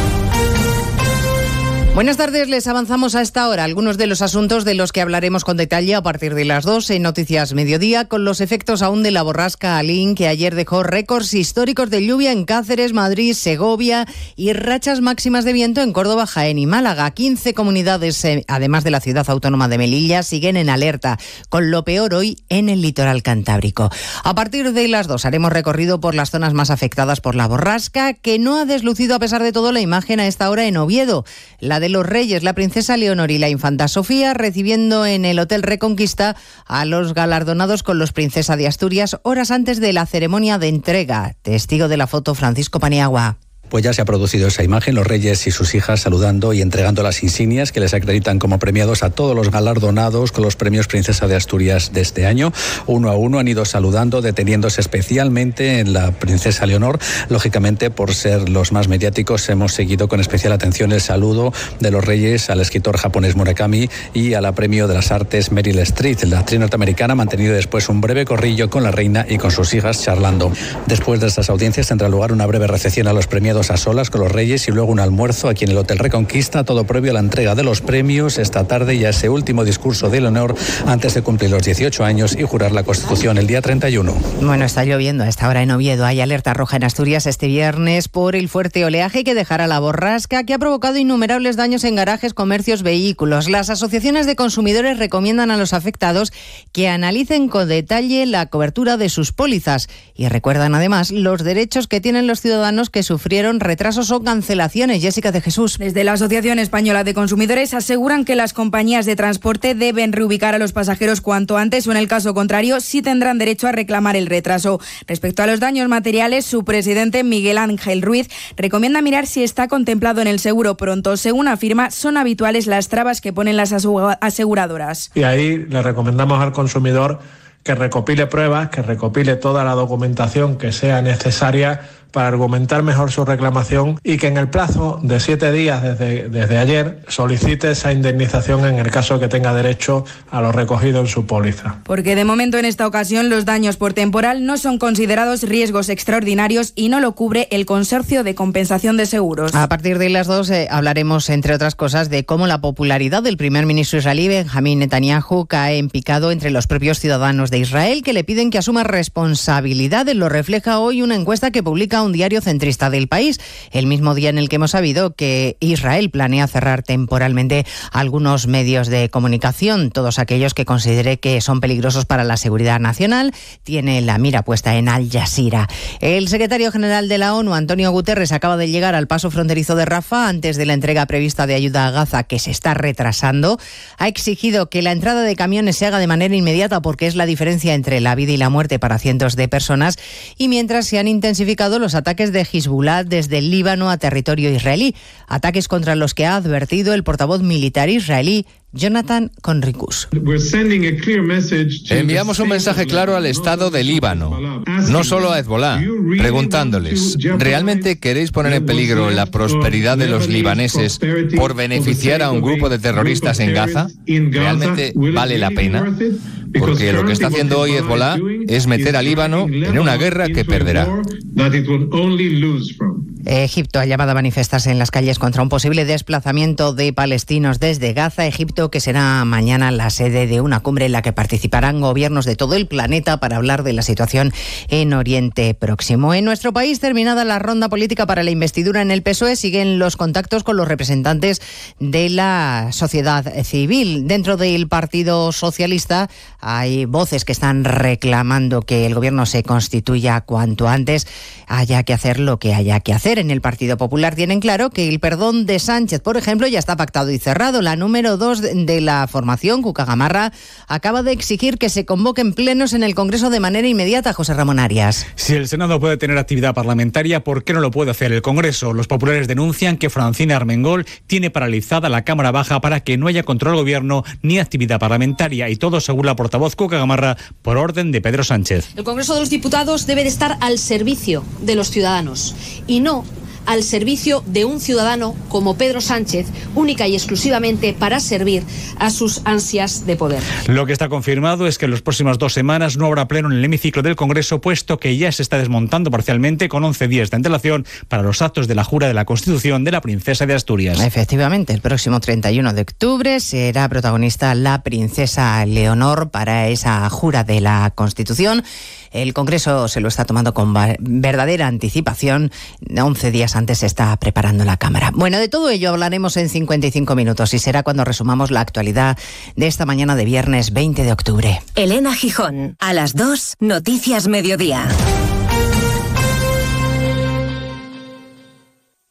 Buenas tardes, les avanzamos a esta hora algunos de los asuntos de los que hablaremos con detalle a partir de las 2 en Noticias Mediodía, con los efectos aún de la borrasca Alín, que ayer dejó récords históricos de lluvia en Cáceres, Madrid, Segovia y rachas máximas de viento en Córdoba, Jaén y Málaga. 15 comunidades, eh, además de la ciudad autónoma de Melilla, siguen en alerta, con lo peor hoy en el litoral cantábrico. A partir de las 2 haremos recorrido por las zonas más afectadas por la borrasca, que no ha deslucido a pesar de todo la imagen a esta hora en Oviedo. La de los Reyes, la princesa Leonor y la infanta Sofía, recibiendo en el Hotel Reconquista a los galardonados con los Princesa de Asturias horas antes de la ceremonia de entrega. Testigo de la foto Francisco Paniagua pues ya se ha producido esa imagen, los reyes y sus hijas saludando y entregando las insignias que les acreditan como premiados a todos los galardonados con los premios Princesa de Asturias de este año. Uno a uno han ido saludando, deteniéndose especialmente en la Princesa Leonor. Lógicamente, por ser los más mediáticos, hemos seguido con especial atención el saludo de los reyes al escritor japonés Murakami y a la premio de las artes Meryl Streep. La actriz norteamericana ha mantenido después un breve corrillo con la reina y con sus hijas charlando. Después de estas audiencias tendrá lugar una breve recepción a los premiados a solas con los Reyes y luego un almuerzo aquí en el Hotel Reconquista, todo previo a la entrega de los premios esta tarde y a ese último discurso de honor antes de cumplir los 18 años y jurar la Constitución el día 31. Bueno, está lloviendo a esta hora en Oviedo. Hay alerta roja en Asturias este viernes por el fuerte oleaje que dejará la borrasca que ha provocado innumerables daños en garajes, comercios, vehículos. Las asociaciones de consumidores recomiendan a los afectados que analicen con detalle la cobertura de sus pólizas y recuerdan además los derechos que tienen los ciudadanos que sufrieron retrasos o cancelaciones. Jessica de Jesús. Desde la Asociación Española de Consumidores aseguran que las compañías de transporte deben reubicar a los pasajeros cuanto antes o en el caso contrario sí tendrán derecho a reclamar el retraso. Respecto a los daños materiales, su presidente Miguel Ángel Ruiz recomienda mirar si está contemplado en el seguro pronto. Según afirma, son habituales las trabas que ponen las aseguradoras. Y ahí le recomendamos al consumidor que recopile pruebas, que recopile toda la documentación que sea necesaria para argumentar mejor su reclamación y que en el plazo de siete días desde, desde ayer solicite esa indemnización en el caso que tenga derecho a lo recogido en su póliza. Porque de momento en esta ocasión los daños por temporal no son considerados riesgos extraordinarios y no lo cubre el Consorcio de Compensación de Seguros. A partir de las dos eh, hablaremos, entre otras cosas, de cómo la popularidad del primer ministro israelí Benjamín Netanyahu cae en picado entre los propios ciudadanos de Israel que le piden que asuma responsabilidades. Lo refleja hoy una encuesta que publica un diario centrista del país, el mismo día en el que hemos sabido que Israel planea cerrar temporalmente algunos medios de comunicación, todos aquellos que considere que son peligrosos para la seguridad nacional, tiene la mira puesta en Al Jazeera. El secretario general de la ONU, Antonio Guterres, acaba de llegar al paso fronterizo de Rafa antes de la entrega prevista de ayuda a Gaza, que se está retrasando. Ha exigido que la entrada de camiones se haga de manera inmediata porque es la diferencia entre la vida y la muerte para cientos de personas y mientras se han intensificado los ataques de Hezbollah desde el Líbano a territorio israelí, ataques contra los que ha advertido el portavoz militar israelí Jonathan Conricus. Enviamos un mensaje claro al Estado de Líbano, no solo a Hezbollah, preguntándoles, ¿realmente queréis poner en peligro la prosperidad de los libaneses por beneficiar a un grupo de terroristas en Gaza? ¿Realmente vale la pena? Porque lo que está haciendo hoy Hezbollah es meter a Líbano en una guerra que perderá. Egipto ha llamado a manifestarse en las calles contra un posible desplazamiento de palestinos desde Gaza, Egipto, que será mañana la sede de una cumbre en la que participarán gobiernos de todo el planeta para hablar de la situación en Oriente Próximo. En nuestro país, terminada la ronda política para la investidura en el PSOE, siguen los contactos con los representantes de la sociedad civil. Dentro del Partido Socialista hay voces que están reclamando que el gobierno se constituya cuanto antes, haya que hacer lo que haya que hacer. En el Partido Popular tienen claro que el perdón de Sánchez, por ejemplo, ya está pactado y cerrado. La número dos de la formación, Cuca Gamarra, acaba de exigir que se convoquen plenos en el Congreso de manera inmediata, José Ramón Arias. Si el Senado puede tener actividad parlamentaria, ¿por qué no lo puede hacer el Congreso? Los populares denuncian que Francina Armengol tiene paralizada la Cámara Baja para que no haya control del gobierno ni actividad parlamentaria y todo según la portavoz Cuca Gamarra por orden de Pedro Sánchez. El Congreso de los Diputados debe de estar al servicio de los ciudadanos y no al servicio de un ciudadano como Pedro Sánchez, única y exclusivamente para servir a sus ansias de poder. Lo que está confirmado es que en las próximas dos semanas no habrá pleno en el hemiciclo del Congreso, puesto que ya se está desmontando parcialmente con 11 días de antelación para los actos de la jura de la Constitución de la Princesa de Asturias. Efectivamente, el próximo 31 de octubre será protagonista la Princesa Leonor para esa jura de la Constitución. El Congreso se lo está tomando con verdadera anticipación. 11 días antes se está preparando la Cámara. Bueno, de todo ello hablaremos en 55 minutos y será cuando resumamos la actualidad de esta mañana de viernes 20 de octubre. Elena Gijón, a las 2, Noticias Mediodía.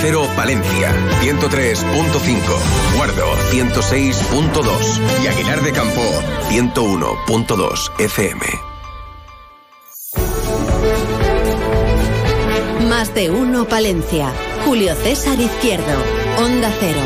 Cero Palencia, 103.5, Guardo, 106.2 y Aguilar de Campo, 101.2 FM. Más de uno Palencia. Julio César Izquierdo, Onda Cero.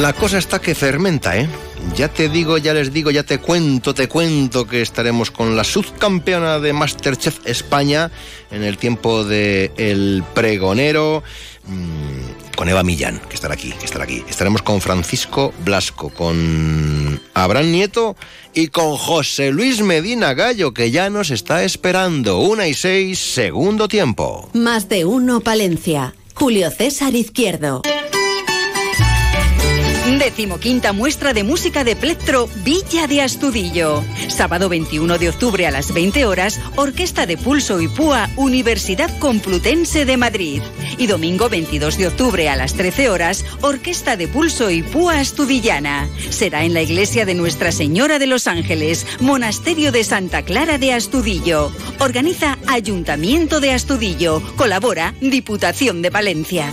La cosa está que fermenta, ¿eh? Ya te digo, ya les digo, ya te cuento, te cuento que estaremos con la subcampeona de Masterchef España en el tiempo de El Pregonero. Mm, con Eva Millán, que estará aquí, que estará aquí. Estaremos con Francisco Blasco, con Abraham Nieto y con José Luis Medina Gallo, que ya nos está esperando. Una y seis, segundo tiempo. Más de uno, Palencia. Julio César Izquierdo. Decimoquinta muestra de música de plectro Villa de Astudillo. Sábado 21 de octubre a las 20 horas, Orquesta de Pulso y Púa, Universidad Complutense de Madrid. Y domingo 22 de octubre a las 13 horas, Orquesta de Pulso y Púa Astudillana. Será en la iglesia de Nuestra Señora de los Ángeles, Monasterio de Santa Clara de Astudillo. Organiza Ayuntamiento de Astudillo. Colabora Diputación de Valencia.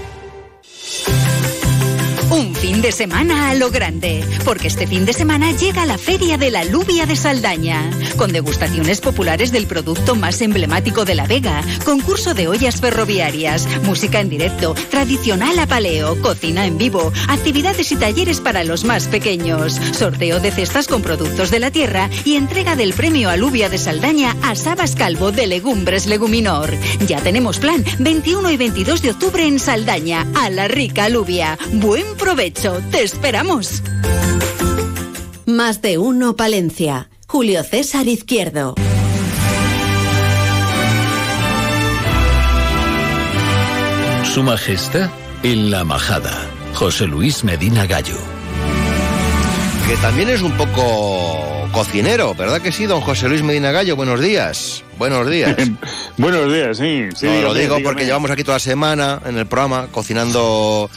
De semana a lo grande, porque este fin de semana llega la Feria de la Alubia de Saldaña, con degustaciones populares del producto más emblemático de La Vega, concurso de ollas ferroviarias, música en directo, tradicional a paleo, cocina en vivo, actividades y talleres para los más pequeños, sorteo de cestas con productos de la tierra y entrega del premio Alubia de Saldaña a Sabas Calvo de Legumbres Leguminor. Ya tenemos plan 21 y 22 de octubre en Saldaña, a la rica alubia. Buen provecho, te esperamos. Más de uno Palencia. Julio César Izquierdo. Su Majestad en la Majada. José Luis Medina Gallo. Que también es un poco cocinero, ¿verdad que sí, don José Luis Medina Gallo? Buenos días. Buenos días. Buenos días, sí. sí No, lo digo dígame. porque llevamos aquí toda la semana en el programa cocinando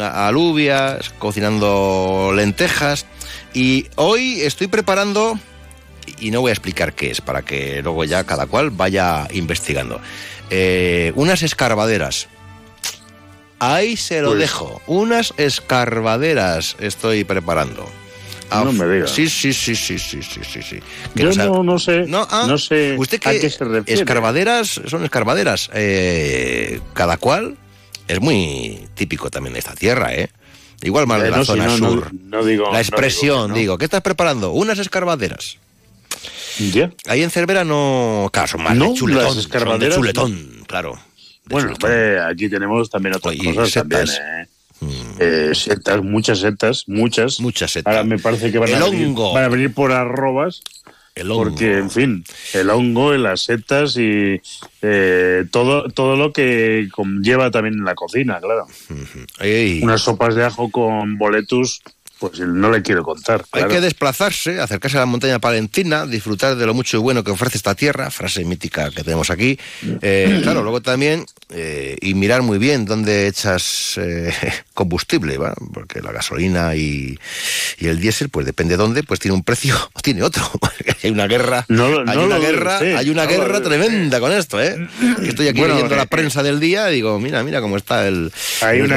alubias, cocinando lentejas y hoy estoy preparando y no voy a explicar qué es para que luego ya cada cual vaya investigando. Eh, unas escarbaderas. Ahí se lo Pues- dejo. Unas escarbaderas estoy preparando. No me diga. Sí, sí, sí, sí, sí, sí, sí, sí. Yo no no, no sé, No, ah, no sé ¿Usted a qué, qué se refiere. Escarbaderas, son escarbaderas. eh, cada cual es muy típico también de esta tierra, ¿eh? Igual más de Eh, la no, zona no- sur. no digo- la expresión, digo. ¿qué estás preparando? Unas escarbaderas. ¿Ya? Ahí en Cervera no, claro, son más No, de chuletón. las son de escarbaderas chuletón, claro. Bueno, hombre, aquí tenemos también otras Oye, cosas setas. también, ¿eh? Eh, setas, muchas setas, muchas. Muchas setas. Ahora me parece que van, El a venir, hongo. van a venir por arrobas. El hongo. Porque, en fin, el hongo, las setas y eh, todo, todo lo que conlleva también la cocina, claro. Unas sopas de ajo con boletus, pues no le quiero contar. Hay que desplazarse, acercarse a la montaña palentina, disfrutar de lo mucho y bueno que ofrece esta tierra, frase mítica que tenemos aquí. Eh, claro, luego también, eh, y mirar muy bien dónde echas eh, combustible, ¿va? porque la gasolina y, y el diésel, pues depende de dónde, pues tiene un precio o tiene otro. hay una guerra, No lo- hay no una guerra, hay una no guerra tremenda con esto, ¿eh? Estoy aquí Bueno, leyendo la eh, prensa del día y digo, mira, mira cómo está el, Hay el una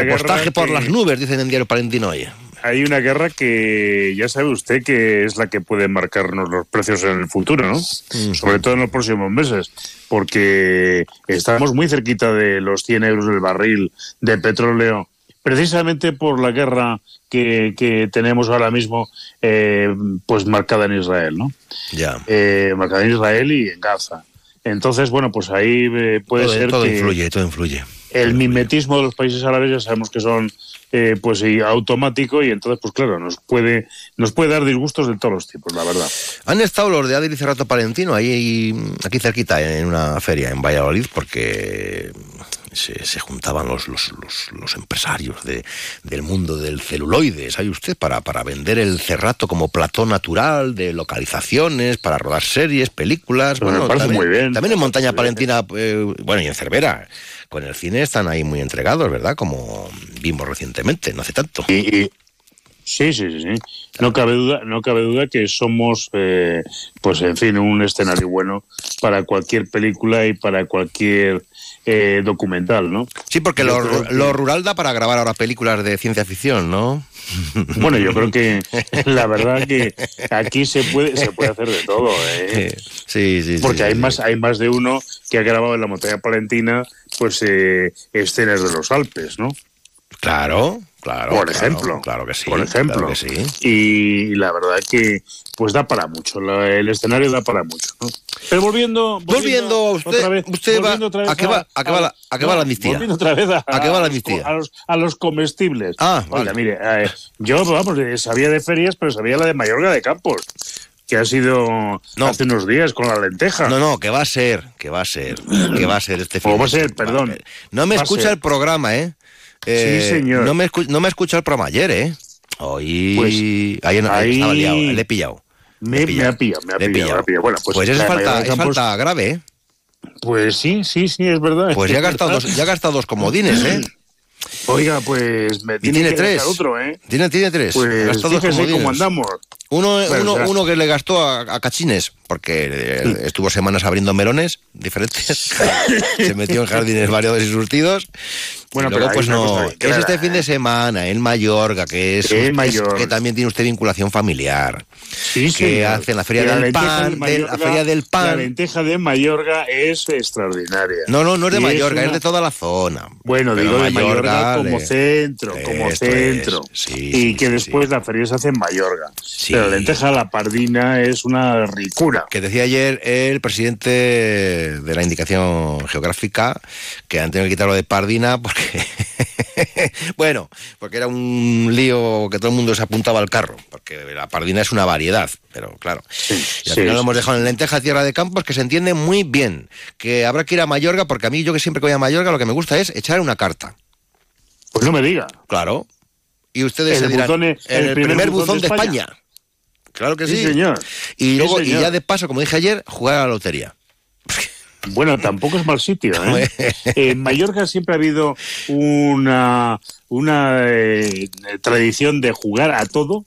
por que- las nubes, dicen en Diario Palentino hoy. Hay una guerra que ya sabe usted que es la que puede marcarnos los precios en el futuro, ¿no? Sobre todo en los próximos meses, porque estamos muy cerquita de los 100 euros del barril de petróleo, precisamente por la guerra que, que tenemos ahora mismo, eh, pues marcada en Israel, ¿no? Ya. Eh, marcada en Israel y en Gaza. Entonces, bueno, pues ahí eh, puede todo, ser todo que influye, todo influye. el mimetismo de los países árabes ya sabemos que son eh, pues sí, automático y entonces pues claro nos puede nos puede dar disgustos de todos los tipos la verdad Han estado los de Adil y Cerrato Palentino ahí aquí cerquita en una feria en Valladolid porque se, se juntaban los, los, los, los empresarios de, del mundo del celuloide, ¿sabe usted? Para, para vender el cerrato como plató natural de localizaciones, para rodar series, películas. Me bueno, parece también, muy bien. También en Montaña Palentina, eh, bueno, y en Cervera. Con el cine están ahí muy entregados, ¿verdad? Como vimos recientemente, no hace tanto. Sí sí sí sí no cabe duda no cabe duda que somos eh, pues en fin un escenario bueno para cualquier película y para cualquier eh, documental no Sí, porque lo, que- lo rural da para grabar ahora películas de ciencia ficción, ¿no? Bueno, yo creo que la verdad que aquí se puede se puede hacer de todo, ¿eh? Sí, sí, sí. Porque sí, hay sí. más hay más de uno que ha grabado en la montaña palentina pues eh, escenas de los Alpes, ¿no? Claro, claro. Por ejemplo, Claro que sí. por ejemplo. claro que sí. Y la verdad que pues da para mucho, la- el escenario da para mucho. ¿no? Pero volviendo, Volviendo, usted, otra vez, usted va, volviendo otra vez ¿a qué va, a qué va la, a qué va la amnistía? Volviendo otra vez a, ¿A qué va la amnistía? A los, a los comestibles. Ah, Oiga, vale. mire, eh, yo, vamos, eh, sabía de ferias, pero sabía la de Mayorga de Campos, que ha sido hace unos días con la lenteja. No, no, que va a ser, que va a ser, que va a ser este fin. O va a ser, perdón. No me a escucha ser. el programa, ¿eh? Eh, señor. No me, no me escucha el programa ayer, ¿eh? Hoy. Pues, ahí, estaba liado, le he pillado. Me, me ha pillado, me ha pillado, me ha pillado. Bueno, pues, Pues, es, falta, es Campos- falta grave, ¿eh? Pues sí, sí, sí, es verdad. Pues ya ha gastado dos, ya ha gastado dos comodines, ¿eh? Oiga, pues me tiene, tiene que tres. otro, ¿eh? Tiene, tiene tres. Pues fíjese cómo andamos. Uno, Bueno, uno, uno que le gastó a, a cachines, porque eh, estuvo semanas abriendo melones diferentes. Se metió en jardines variados y surtidos. Bueno, luego, pero pues no. Es clara. este fin de semana en Mallorca, que es, es- Mallorca. que también tiene usted vinculación familiar. Sí, que señor. hacen la feria Y del pan, de Mallorca- la feria del La pan. lenteja de Mallorca es extraordinaria. No, no, no es de Y Mallorca, es, una- de toda la zona. Bueno, Pero digo de Mallorca Mallorca como le- centro, como centro. es, sí, y sí, que sí, después la feria se hace en Mallorca. Pero la lenteja la pardina es una ricura. Que decía ayer el presidente de la indicación geográfica que han tenido que quitarlo de Pardina porque. bueno, porque era un lío que todo el mundo se apuntaba al carro. Porque la Pardina es una variedad, pero claro. y al sí, final lo sí. hemos dejado en lenteja, tierra de campos, que se entiende muy bien. Que habrá que ir a Mallorca, porque a mí, yo que siempre que voy a Mallorca, lo que me gusta es echar una carta. Pues no me diga. Claro. Y ustedes El se dirán, buzón es- el, el primer, primer buzón, buzón de de España. España. Claro que Sí, sí. señor. Y Sí, luego, y ya de paso, como dije ayer, jugar a la lotería. Bueno, tampoco es mal sitio. ¿eh? en Mallorca siempre ha habido una, una eh, tradición de jugar a todo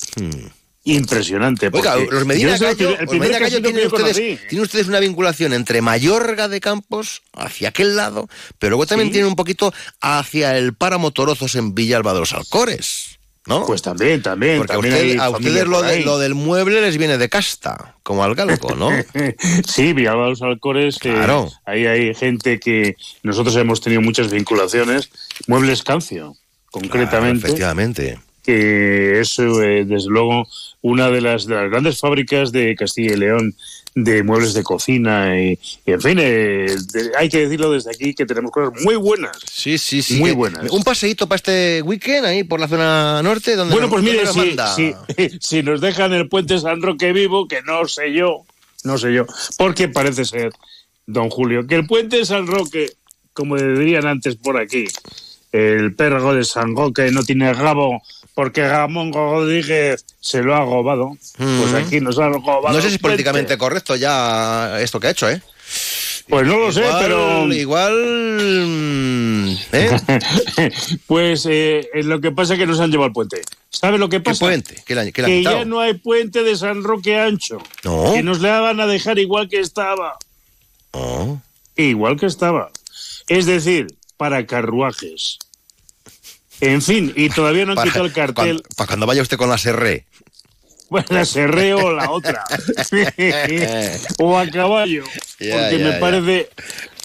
impresionante. Hmm. Oiga, porque los Medina Gallo, los Medina tienen, ustedes, conocí. tienen ustedes una vinculación entre Mallorca de Campos, hacia aquel lado, pero luego también Sí. tienen un poquito hacia el Páramo Torozos en Villalba de los Alcores, ¿no? Pues también, también. Porque a, usted- a ustedes lo, de- del mueble les viene de casta, como al galgo, ¿no? Sí, de los Alcores, eh, Claro. ahí hay gente que nosotros hemos tenido muchas vinculaciones. Muebles Cancio, concretamente. Claro, efectivamente. que es eh, desde luego una de las, de las grandes fábricas de Castilla y León de muebles de cocina y, y, en fin, eh, de- hay que decirlo desde aquí que tenemos cosas muy buenas. Sí, sí, sí. Muy buenas. Un paseíto para este weekend ahí por la zona norte, donde Bueno, nos- pues mire, dónde nos si, manda? si, si nos dejan el puente San Roque vivo, que no sé yo, no sé yo, porque parece ser, don Julio, que el puente San Roque, como dirían antes por aquí, el perro de San Roque no tiene rabo porque Ramón Rodríguez se lo ha robado. Pues aquí nos han robado. No sé si el es puente. políticamente correcto ya esto que ha hecho, ¿eh? Pues no lo sé, Igual- pero. Igual. ¿eh? pues eh, lo que pasa es que nos han llevado al puente. ¿Sabe lo que ¿Qué pasa? puente? ¿Qué han que ya no hay puente de San Roque ancho. No. Que nos la van a dejar igual que estaba. Oh. Igual que estaba. Es decir, para carruajes. En fin, y todavía no han Para, quitado el cartel. cuando, para cuando vaya usted con la serré. Bueno, la serré o la otra. o a caballo. Porque me parece.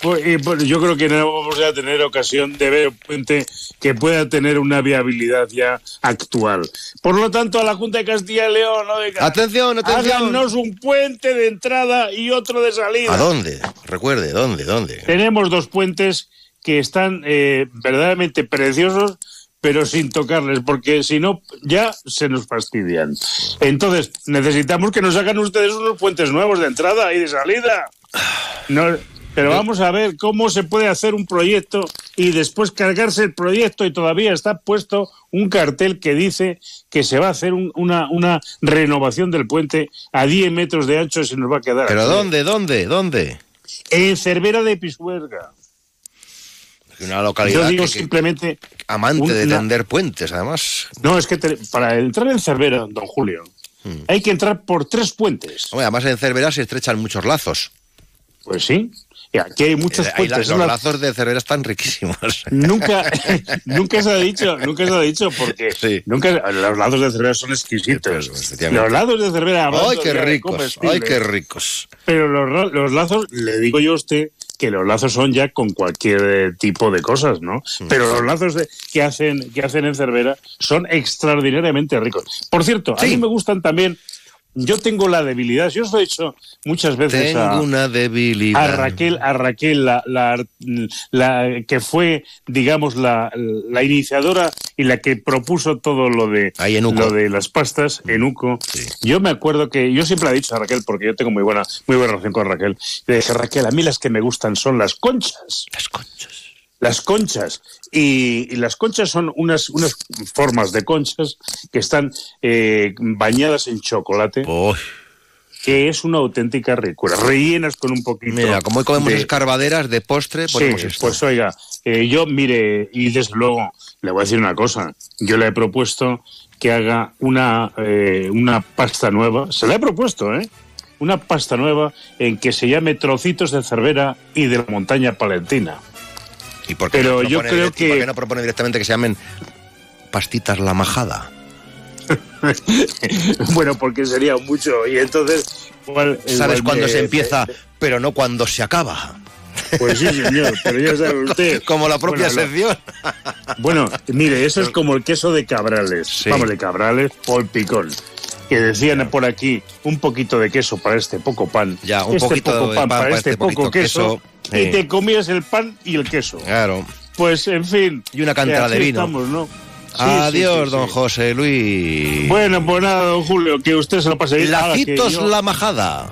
pues, pues, yo creo que no vamos a tener ocasión de ver un puente que pueda tener una viabilidad ya actual. Por lo tanto, a la Junta de Castilla y León, oiga, Atención, atención. háganos un puente de entrada y otro de salida. ¿A dónde? Recuerde, ¿dónde? ¿Dónde? Tenemos dos puentes que están eh, verdaderamente preciosos, pero sin tocarles, porque si no, ya se nos fastidian. Entonces, necesitamos que nos hagan ustedes unos puentes nuevos de entrada y de salida. No, pero vamos a ver cómo se puede hacer un proyecto y después cargarse el proyecto y todavía está puesto un cartel que dice que se va a hacer un- una, una renovación del puente a 10 metros de ancho y se nos va a quedar. ¿Pero dónde? ¿Dónde? ¿Dónde? En Cervera de Pisuerga. Una localidad Yo digo que- que- simplemente amante de tender puentes, además. No, es que te- para entrar en Cervera, don Julio, Hmm. hay que entrar por tres puentes. Hombre, además en Cervera se estrechan muchos lazos. Pues sí. Y aquí hay muchos Eh, puentes. la- los una- lazos de Cervera están riquísimos. Nunca, nunca se ha dicho, nunca se ha dicho, porque nunca los lados de Cervera son exquisitos. Los lados de Cervera, ¡Ay, qué ricos! ¡Ay, qué ricos! Pero los, los lazos, le digo yo a usted que los lazos son ya con cualquier eh, tipo de cosas, ¿no? Pero los lazos de- que hacen que hacen en Cervera son extraordinariamente ricos. Por cierto, a mí me gustan también. Yo tengo la debilidad, yo os lo he dicho muchas veces Tengo a, una debilidad. a Raquel, a Raquel, la, la, la que fue, digamos, la, la iniciadora y la que propuso todo lo de lo de las pastas en Uco. Yo me acuerdo que yo siempre le he dicho a Raquel, porque yo tengo muy buena, muy buena relación con Raquel, le dije, Raquel, a mí las que me gustan son las conchas. Las conchas. Las conchas. Y, y las conchas son unas, unas formas de conchas que están eh, bañadas en chocolate. Que es una auténtica ricura. Rellenas con un poquito. Mira, como hoy comemos de- escarbaderas de postre, Sí, ponemos esto. pues oiga, eh, yo mire, y desde luego le voy a decir una cosa, yo le he propuesto que haga una, eh, una pasta nueva. Se le ha propuesto, ¿eh? Una pasta nueva en que se llame Trocitos de Cervera y de la Montaña Palentina. ¿Y por qué Pero no yo propone creo por que- qué no propone directamente que se llamen pastitas la majada? bueno, porque sería mucho. Y entonces. igual- ¿Sabes cuándo se empieza, pero no cuando se acaba? Pues sí, señor, pero ya sabe usted. Como la propia Bueno, lo- sección. Bueno, mire, eso es como el queso de Cabrales. Vamos, de Cabrales Paul Picón. Que decían por aquí un poquito de queso para este poco pan. Ya, un este poquito poco de pan pan para para este, este poco queso. Y te comías el pan y el queso. Claro. Pues, en fin. Y una cantera así de vino. estamos, ¿no? Sí, Adiós, sí, sí, don. José Luis. Bueno, pues nada, don Julio, que usted se lo pase bien. Lacitos yo- la majada.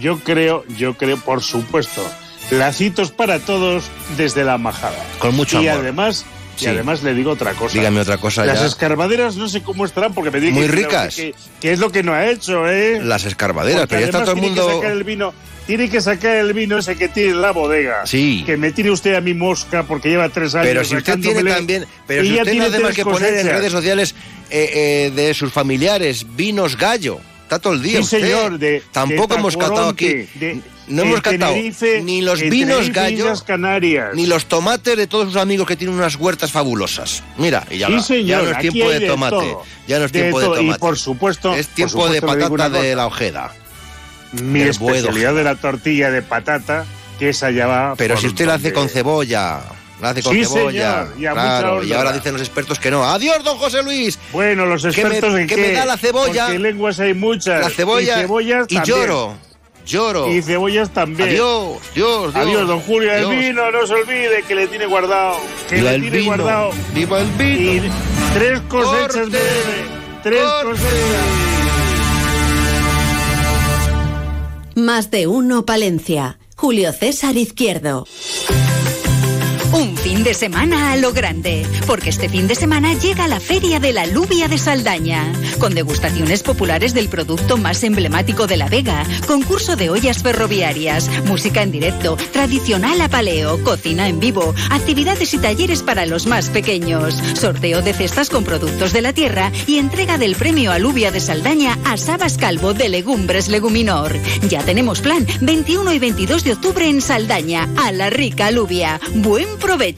Yo creo, yo creo, por supuesto. Lacitos para todos desde la majada. Con mucho y amor. además, Sí. y además le digo otra cosa. Dígame otra cosa Las ya. escarbaderas no sé cómo estarán porque me dice Muy que- ricas. Que, que es lo que no ha hecho, ¿eh? Las escarbaderas, Porque pero ya está todo el tiene mundo. Que sacar el vino, tiene que sacar el vino ese que tiene en la bodega. Sí. Que me tire usted a mi mosca porque lleva tres años. Pero si usted tiene también, pero si usted no más que poner en redes sociales eh, eh, de sus familiares vinos gallo, está todo el día. Sí, usted. señor, de- Tampoco de hemos catado aquí. De- no hemos Tenerife- ni los vinos Tenerife, gallo, Islas Canarias. ni los tomates de todos sus amigos que tienen unas huertas fabulosas. Mira, y ya, Sí, señor, ya no es tiempo de tomate. Ya no es De tiempo de todo, y tomate. por supuesto- es tiempo de supuesto patata de la ojeda. Mi El especialidad de la tortilla de patata, que esa ya va. Pero si usted la hace con cebolla, la hace con Sí, cebolla. señor, y claro, y ahora dicen los expertos que no. Adiós, don José Luis. Bueno, los Que me- expertos en que qué? me da la cebolla. Porque lenguas hay muchas. La cebolla y cebollas y también. lloro. Lloro. Y cebollas también. Adiós, Dios, Dios. Adiós, don Julio. El vino, no se olvide que le tiene guardado. Que Viva le el tiene vino. guardado. Viva el vino. Y tres cosechas Corte. Tres cosechas. Más de uno Palencia. Julio César Izquierdo. Un fin de semana a lo grande, porque este fin de semana llega la Feria de la Lubia de Saldaña, con degustaciones populares del producto más emblemático de La Vega, concurso de ollas ferroviarias, música en directo, tradicional a paleo, cocina en vivo, actividades y talleres para los más pequeños, sorteo de cestas con productos de la tierra y entrega del premio Alubia de Saldaña a Sabas Calvo de Legumbres Leguminor. Ya tenemos plan 21 y 22 de octubre en Saldaña, a la rica alubia. Buen provecho,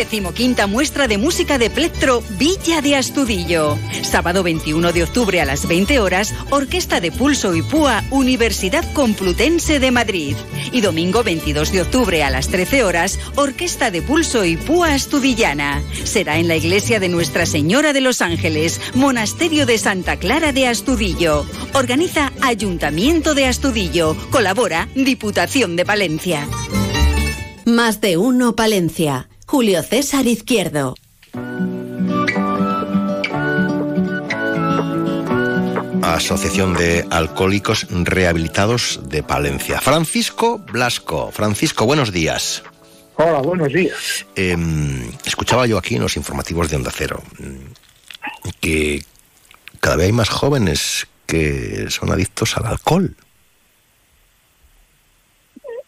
Decimoquinta muestra de música de plectro Villa de Astudillo. Sábado 21 de octubre a las 20 horas, Orquesta de Pulso y Púa, Universidad Complutense de Madrid. Y domingo 22 de octubre a las 13 horas, Orquesta de Pulso y Púa Astudillana. Será en la iglesia de Nuestra Señora de los Ángeles, Monasterio de Santa Clara de Astudillo. Organiza Ayuntamiento de Astudillo. Colabora Diputación de Palencia. Más de uno Palencia. Julio César Izquierdo. Asociación de Alcohólicos Rehabilitados de Palencia. Francisco Blasco. Francisco, buenos días. Hola, buenos días. Eh, escuchaba yo aquí en los informativos de Onda Cero mm, que cada vez hay más jóvenes que son adictos al alcohol.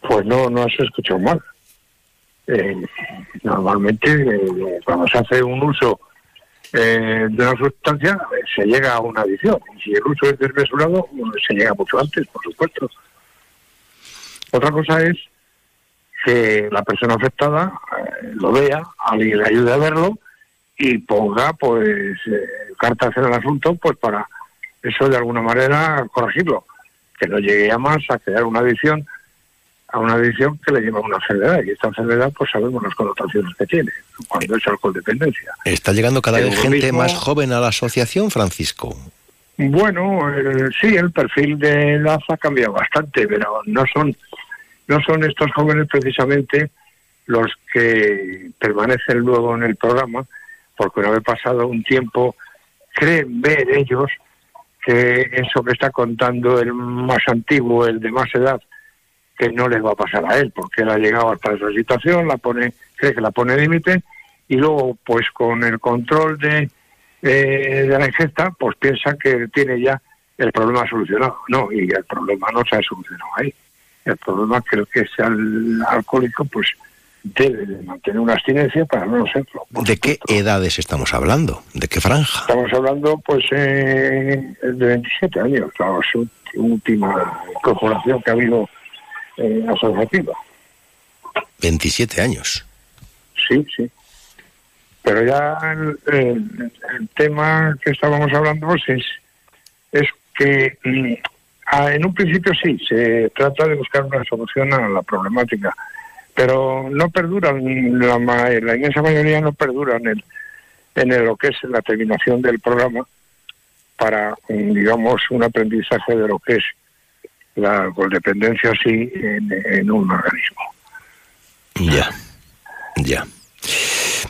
Pues no, no has escuchado mal. Eh, normalmente, eh, cuando se hace un uso eh, de una sustancia, se llega a una adicción. Y si el uso es desmesurado, pues, se llega mucho antes, por supuesto. Otra cosa es que la persona afectada eh, lo vea, alguien le ayude a verlo y ponga pues cartas en el asunto pues para eso de alguna manera corregirlo, que no llegue ya más a crear una adicción a una adicción que le lleva a una enfermedad y esta enfermedad pues sabemos las connotaciones que tiene cuando es alcohol dependencia. ¿Está llegando cada El vez gente más joven a la asociación, Francisco? Bueno, eh, sí, el perfil de edad ha cambiado bastante, pero no son no son estos jóvenes precisamente los que permanecen luego en el programa, porque una vez pasado un tiempo creen ver ellos que eso que está contando el más antiguo, el de más edad, que no les va a pasar a él, porque él ha llegado hasta esa situación, la pone, cree que la pone límite, y luego, pues con el control de, eh, de la ingesta, pues piensa que tiene ya el problema solucionado. No, y el problema no se ha solucionado ahí. El problema creo que es el alcohólico, pues debe de mantener una abstinencia para no serlo. ¿De qué edades estamos hablando? ¿De qué franja? Estamos hablando, pues, eh, de 27 años, la última incorporación que ha habido eh, asociativa. 27 años. Sí, sí. Pero ya el, el, el tema que estábamos hablando pues, es, es que mm, a- en un principio sí, se trata de buscar una solución a la problemática, pero no perduran, la, la inmensa mayoría no perduran en, en el- lo que es la terminación del programa para, mm, digamos, un aprendizaje de lo que es la dependencia así en, en un organismo. Ya, ya.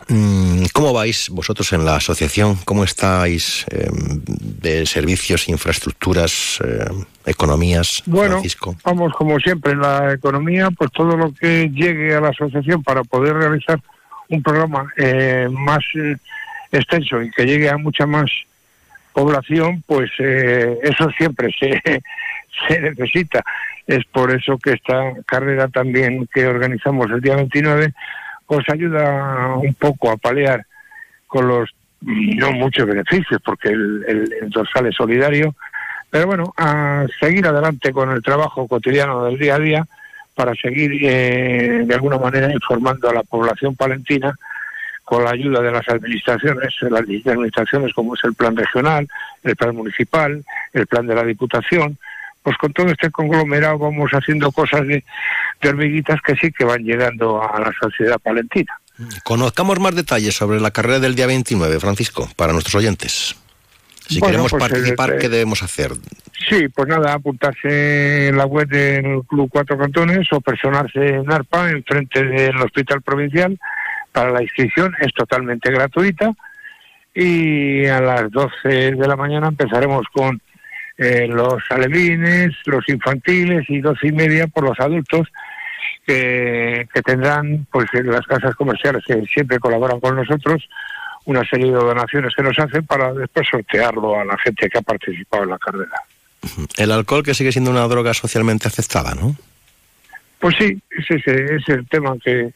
Mm, ¿Cómo vais vosotros en la asociación? ¿Cómo estáis eh, de servicios, infraestructuras, eh, economías, Bueno, Francisco? vamos como siempre en la economía, pues todo lo que llegue a la asociación para poder realizar un programa eh, más eh, extenso y que llegue a mucha más población, pues eh, eso siempre se, se necesita. Es por eso que esta carrera también que organizamos el día 29, pues ayuda un poco a paliar con los mm, no muchos beneficios, porque el, el- el dorsal es solidario, pero bueno, a seguir adelante con el trabajo cotidiano del día a día para seguir eh, de alguna manera informando a la población palentina con la ayuda de las administraciones, las administraciones como es el plan regional, el plan municipal, el plan de la Diputación, pues con todo este conglomerado vamos haciendo cosas de, de hormiguitas que sí que van llegando a la sociedad palentina. Conozcamos más detalles sobre la carrera del día 29, Francisco, para nuestros oyentes. Si Bueno, queremos pues, participar, eh, ¿qué debemos hacer? Sí, pues nada, apuntarse en la web del Club Cuatro Cantones o personarse en ARPA, enfrente del Hospital Provincial, para la inscripción. Es totalmente gratuita y a las 12 de la mañana empezaremos con eh, los alevines, los infantiles y doce y media por los adultos que, que tendrán pues en las casas comerciales que siempre colaboran con nosotros una serie de donaciones que nos hacen para después sortearlo a la gente que ha participado en la carrera. El alcohol que sigue siendo una droga socialmente aceptada, ¿no? Pues sí, ese es, es el tema que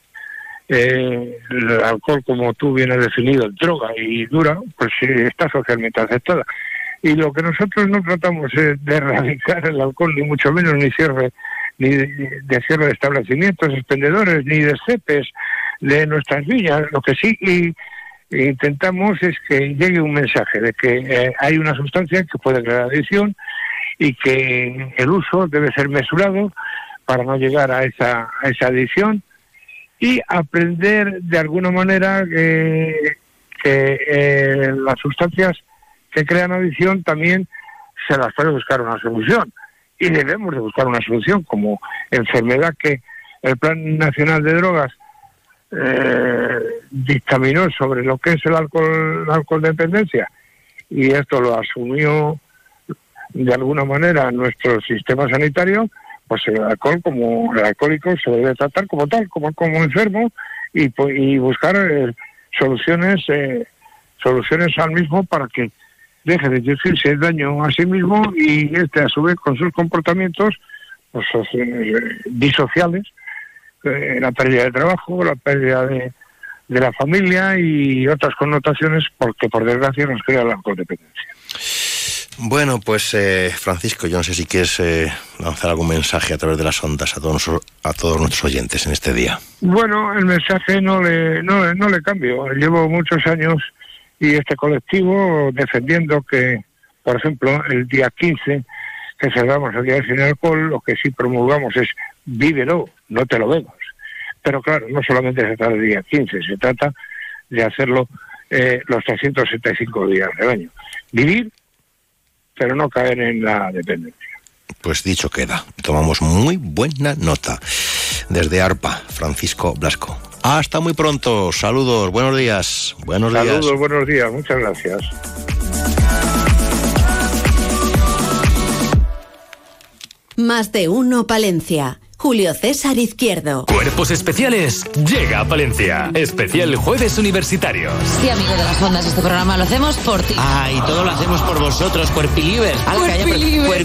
eh, el alcohol, como tú bien has definido, droga y dura, pues sí, está socialmente aceptada. Y lo que nosotros no tratamos es de erradicar el alcohol, ni mucho menos, ni cierre ni de, cierre de establecimientos expendedores, ni de CEPES de nuestras villas. Lo que sí intentamos es que llegue un mensaje de que eh, hay una sustancia que puede crear adicción y que el uso debe ser mesurado para no llegar a esa, a esa adicción y aprender de alguna manera que, que eh, las sustancias que crean adicción también se las puede buscar una solución. Y debemos de buscar una solución como enfermedad que el Plan Nacional de Drogas eh, dictaminó sobre lo que es el alcohol, alcohol dependencia. Y esto lo asumió de alguna manera nuestro sistema sanitario, pues el alcohol como el alcohólico se debe tratar como tal, como como enfermo y, y buscar eh, soluciones eh, soluciones al mismo para que deje de inducirse el daño a sí mismo y este a su vez con sus comportamientos pues, eh, disociales, eh, la pérdida de trabajo, la pérdida de, de la familia y otras connotaciones porque por desgracia nos crea la alcoholdependencia. Bueno, pues eh, Francisco, yo no sé si quieres eh, lanzar algún mensaje a través de las ondas a todos, a todos nuestros oyentes en este día. Bueno, el mensaje no le, no, no le cambio. Llevo muchos años y este colectivo defendiendo que, por ejemplo, el día 15, que celebramos el Día sin alcohol, lo que sí promulgamos es vívelo, no te lo bebas. Pero claro, no solamente se trata del día 15, se trata de hacerlo eh, los 375 días del año. Vivir, pero no caer en la dependencia. Pues dicho queda, tomamos muy buena nota. Desde ARPA, Francisco Blasco. Hasta muy pronto. Saludos, buenos días. Buenos días. Saludos, buenos días. Muchas gracias. Más de uno Palencia. Julio César Izquierdo. Cuerpos Especiales llega a Palencia. Especial Jueves Universitarios. Sí, amigo de las ondas, este programa lo hacemos por ti. Ah, y todo lo hacemos por vosotros, Cuerpilivers.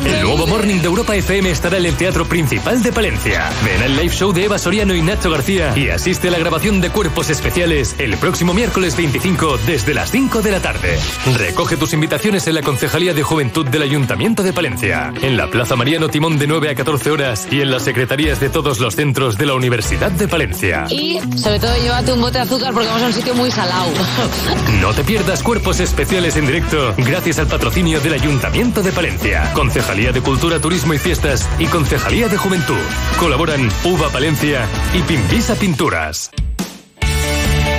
El nuevo Morning de Europa FM estará en el Teatro Principal de Palencia. Ven al live show de Eva Soriano y Nacho García y asiste a la grabación de Cuerpos Especiales el próximo miércoles 25 desde las 5 de la tarde. Recoge tus invitaciones en la Concejalía de Juventud del Ayuntamiento de Palencia, en la Plaza Mariano Timón de 9 a 14 horas y en la Secretaría de todos los centros de la Universidad de Palencia. Y sobre todo llévate un bote de azúcar porque vamos a un sitio muy salado. No te pierdas cuerpos especiales en directo gracias al patrocinio del Ayuntamiento de Palencia, Concejalía de Cultura, Turismo y Fiestas y Concejalía de Juventud. Colaboran Uva Palencia y Pimpisa Pinturas.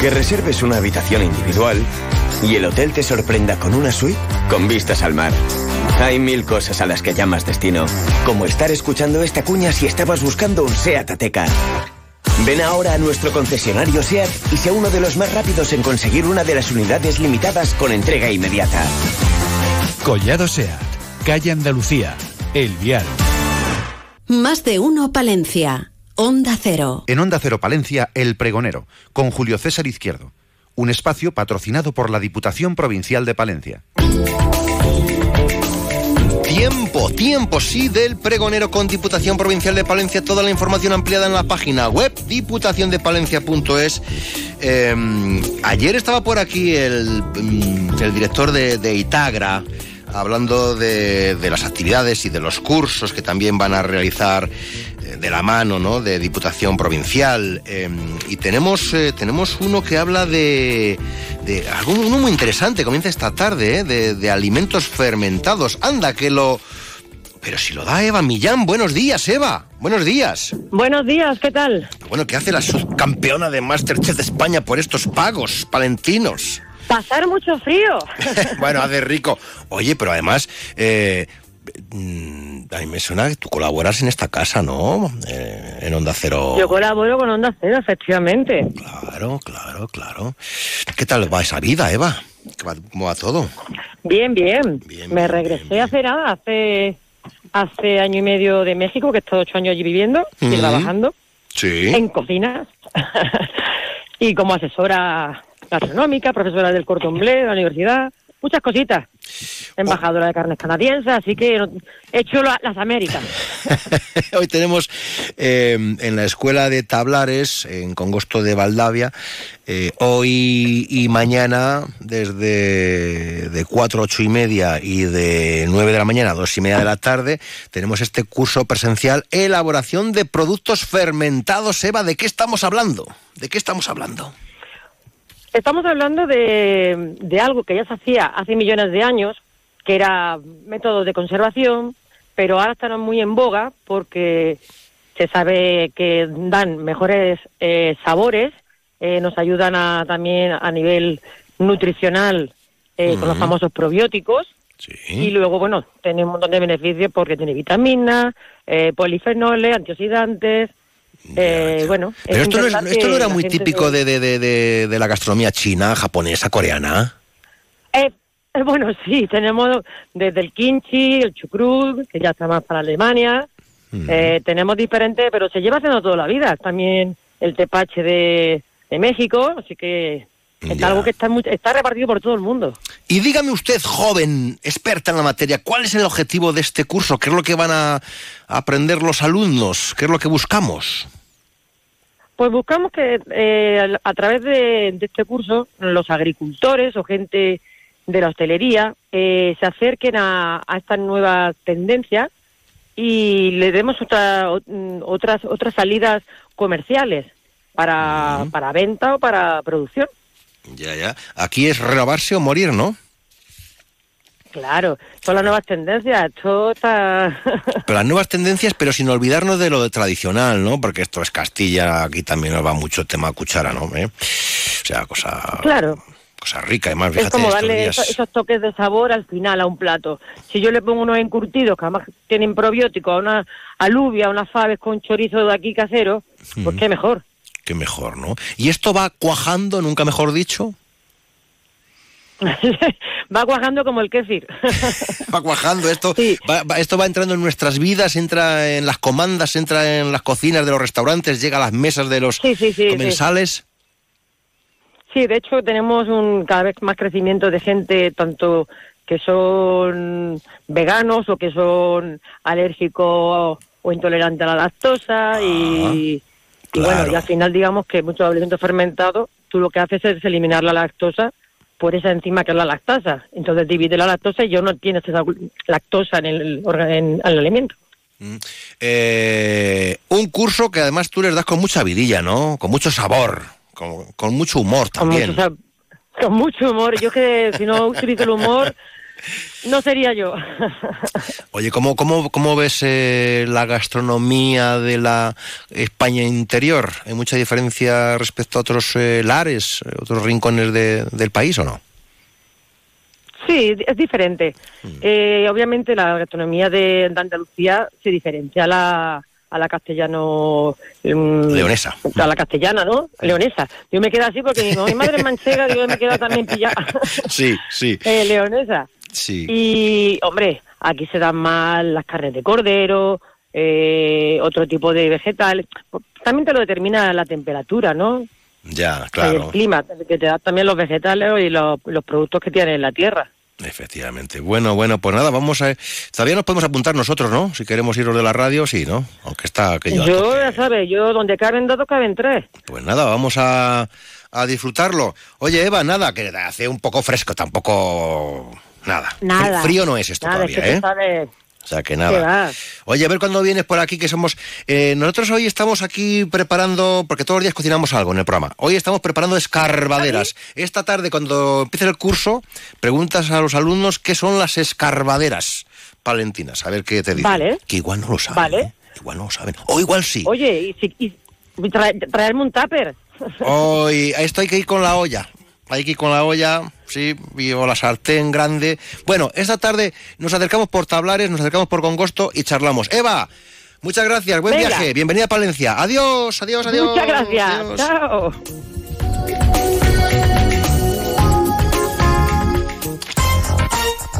Que reserves una habitación individual y el hotel te sorprenda con una suite con vistas al mar. Hay mil cosas a las que llamas destino, como estar escuchando esta cuña si estabas buscando un SEAT Ateca. Ven ahora a nuestro concesionario SEAT y sea uno de los más rápidos en conseguir una de las unidades limitadas con entrega inmediata. Collado SEAT, calle Andalucía, El Vial. Más de uno Palencia. Onda Cero. En Onda Cero Palencia, El Pregonero, con Julio César Izquierdo. Un espacio patrocinado por la Diputación Provincial de Palencia. Tiempo, tiempo, sí, del pregonero con Diputación Provincial de Palencia. Toda la información ampliada en la página web diputaciondepalencia.es. Eh, ayer estaba por aquí el, mm, el director de, de Itagra hablando de, de, las actividades y de los cursos que también van a realizar eh, de la mano ¿no? de Diputación Provincial. Eh, y tenemos, eh, tenemos uno que habla de, de algo uno muy interesante, comienza esta tarde, de, de alimentos fermentados. Anda, que lo... Pero si lo da Eva Millán, buenos días, Eva. Buenos días. Buenos días, ¿qué tal? Bueno, ¿qué hace la subcampeona de Masterchef de España por estos pagos palentinos? Pasar mucho frío. bueno, hace rico. Oye, pero además, eh, a mí me suena que tú colaboras en esta casa, ¿no? Eh, en Onda Cero. Yo colaboro con Onda Cero, efectivamente. Claro, claro, claro. ¿Qué tal va esa vida, Eva? ¿Cómo va todo? Bien, bien. bien me regresé bien, hace nada, hace, hace año y medio de México, que he estado ocho años allí viviendo y Mm. trabajando Sí. en cocinas y como asesora gastronómica, profesora del Corte Inglés de la universidad, muchas cositas. Embajadora de carnes canadienses, así que he hecho la- las Américas. Hoy tenemos eh, en la escuela de Tablares, en Congosto de Valdavia, eh, hoy y mañana, desde de 4 a 8 y media y de 9 de la mañana a 2 y media de la tarde, tenemos este curso presencial, elaboración de productos fermentados. Eva, ¿de qué estamos hablando? ¿De qué estamos hablando? Estamos hablando de, de algo que ya se hacía hace millones de años, que era métodos de conservación, pero ahora están muy en boga porque se sabe que dan mejores eh, sabores, eh, nos ayudan a, también a nivel nutricional eh, con los famosos probióticos. Y luego, bueno, tiene un montón de beneficios porque tiene vitaminas, eh, polifenoles, antioxidantes. Eh, bueno, Pero esto no, es- esto no era muy típico de, de- de- de- de la gastronomía china, japonesa, coreana. Eh, bueno, sí, tenemos desde el kimchi, el chucrut, que ya está más para Alemania. Eh, tenemos diferentes, pero se lleva haciendo toda la vida. También el tepache de, de México, así que es algo que está, muy- está repartido por todo el mundo. Y dígame usted, joven, experta en la materia, ¿cuál es el objetivo de este curso? ¿Qué es lo que van a aprender los alumnos? ¿Qué es lo que buscamos? Pues buscamos que eh, a través de, de este curso los agricultores o gente de la hostelería eh, se acerquen a, a estas nuevas tendencias y le demos otra- mm, otras otras salidas comerciales para, para venta o para producción. Ya, ya. Aquí es renovarse o morir, ¿no? Claro, son las nuevas tendencias. Está. Pero las nuevas tendencias, pero sin olvidarnos de lo tradicional, ¿no? Porque esto es Castilla, aquí también nos va mucho el tema cuchara, ¿no? ¿Eh? O sea, cosa. Claro. Cosa rica, y más, Es fíjate, como darle días- esos, esos toques de sabor al final a un plato. Si yo le pongo unos encurtidos que además tienen probióticos, a una alubia, unas faves con chorizo de aquí casero, pues qué mejor. Qué mejor, ¿no? ¿Y esto va cuajando, nunca mejor dicho? Va cuajando como el kéfir. Va cuajando, esto, va, va- esto va entrando en nuestras vidas, entra en las comandas, entra en las cocinas de los restaurantes, llega a las mesas de los sí, sí. comensales. Sí, de hecho tenemos un cada vez más crecimiento de gente, tanto que son veganos o que son alérgicos o intolerantes a la lactosa y, y bueno, y al final digamos que muchos alimentos fermentados, tú lo que haces es eliminar la lactosa por esa enzima que es la lactasa. Entonces divide la lactosa y ya no tienes esa lactosa en el, en el alimento. Eh, un curso que además tú les das con mucha vidilla, ¿no? Con mucho sabor, con, con mucho humor Con también. mucho, sab- con mucho humor. Yo que si no utilizo el humor, no sería yo. Oye, ¿cómo, cómo, cómo ves eh, la gastronomía de la España interior? ¿Hay mucha diferencia respecto a otros eh, lares, eh, otros rincones de- del país o no? Sí, es diferente. Eh, obviamente la gastronomía de, de Andalucía se diferencia a la, a la castellano... mm, Leonesa. A la castellana, ¿no? Leonesa. Yo me quedo así porque mi, mi madre es manchega, yo me quedo también pillada. Sí, sí, Eh, leonesa. Sí. Y, hombre, aquí se dan más las carnes de cordero, eh, otro tipo de vegetales. También te lo determina la temperatura, ¿no? Ya, claro. el clima, que te da también los vegetales y los, los productos que tiene en la tierra. Efectivamente. Bueno, bueno, pues nada, vamos a... Todavía nos podemos apuntar nosotros, ¿no? Si queremos irnos de la radio, sí, ¿no? Aunque está aquello... Yo, ya sabes, yo donde caben dos, caben tres. Pues nada, vamos a, a disfrutarlo. Oye, Eva, nada, que hace un poco fresco, tampoco... Nada. Nada. Frí- Frío no es esto Nada, todavía, es que tú ¿eh? sabes O sea que nada. Oye, a ver cuándo vienes por aquí, que somos... eh, nosotros hoy estamos aquí preparando, porque todos los días cocinamos algo en el programa. Hoy estamos preparando escarbaderas. Esta tarde, cuando empiece el curso, preguntas a los alumnos qué son las escarbaderas palentinas. A ver qué te dicen. Vale. Que igual no lo saben. Vale. ¿eh? Igual no lo saben. O igual sí. Oye, y, si, y traerme un tupper. Hoy, esto hay que ir con la olla. Hay que ir con la olla, sí, y- o la sartén grande. Bueno, esta tarde nos acercamos por tablares, nos acercamos por congosto y charlamos. Eva, muchas gracias, buen Venga. viaje, bienvenida a Palencia. Adiós, adiós, adiós. Muchas gracias. adiós. Chao.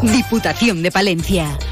Diputación de Palencia.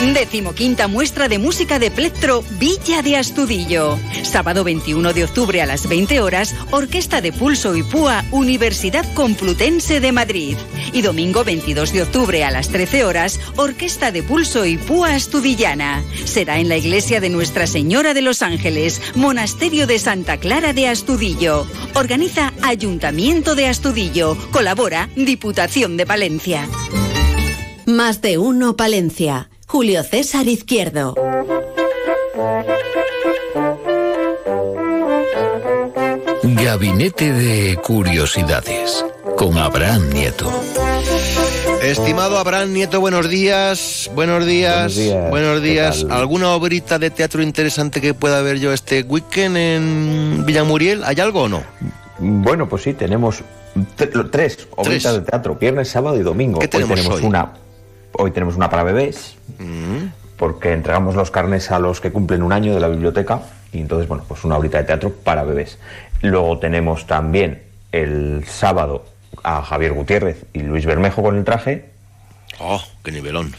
Decimoquinta muestra de música de plectro Villa de Astudillo. Sábado 21 de octubre a las 20 horas, Orquesta de Pulso y Púa, Universidad Complutense de Madrid. Y domingo 22 de octubre a las 13 horas, Orquesta de Pulso y Púa Astudillana. Será en la iglesia de Nuestra Señora de los Ángeles, Monasterio de Santa Clara de Astudillo. Organiza Ayuntamiento de Astudillo. Colabora Diputación de Palencia. Más de uno Palencia. Julio César Izquierdo. Gabinete de Curiosidades con Abraham Nieto. Estimado Abraham Nieto, buenos días. Buenos días. Buenos días. ¿Alguna obrita de teatro interesante que pueda ver yo este weekend en Villamuriel? ¿Hay algo o no? Bueno, pues sí, tenemos tre- tres obritas de teatro, viernes, sábado y domingo. ¿Qué tenemos tenemos hoy? una hoy tenemos una para bebés, porque entregamos los carnes a los que cumplen un año de la biblioteca y entonces, bueno, pues una horita de teatro para bebés. Luego tenemos también el sábado a Javier Gutiérrez y Luis Bermejo con el traje Oh, qué nivelón.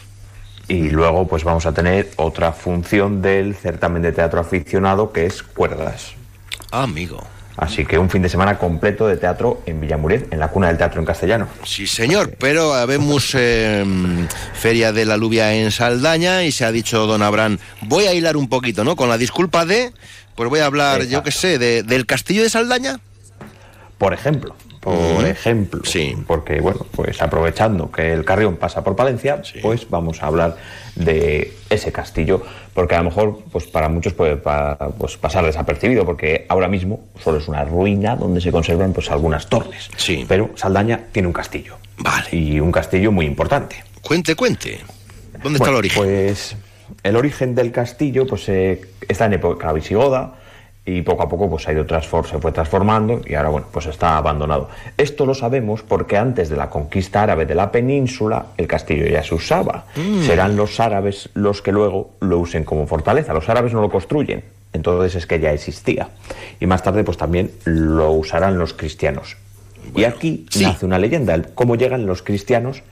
y luego pues vamos a tener otra función del certamen de teatro aficionado que es Cuerdas. Ah, amigo. Así que un fin de semana completo de teatro en Villamuriel, en la cuna del teatro en castellano. Sí, señor, pero habemos eh, Feria de la Lubia en Saldaña y se ha dicho don Abraham, voy a hilar un poquito, ¿no? Con la disculpa de, pues voy a hablar, yo qué sé, de- del castillo de Saldaña. Por ejemplo, por ejemplo, sí. porque bueno, pues aprovechando que el Carrión pasa por Palencia, pues vamos a hablar de ese castillo, porque a lo mejor pues para muchos puede pa- pues, pasar desapercibido, porque ahora mismo solo es una ruina donde se conservan pues algunas torres. Sí. Pero Saldaña tiene un castillo. Vale. Y un castillo muy importante. Cuente, cuente. ¿Dónde está el origen? Pues el origen del castillo pues eh, está en época visigoda y poco a poco pues ha ido se fue transformando y ahora bueno pues está abandonado. Esto lo sabemos porque antes de la conquista árabe de la península el castillo ya se usaba. Mm. Serán los árabes los que luego lo usen como fortaleza. Los árabes no lo construyen. Entonces es que ya existía. Y más tarde pues también lo usarán los cristianos. y aquí nace una leyenda, el cómo llegan los cristianos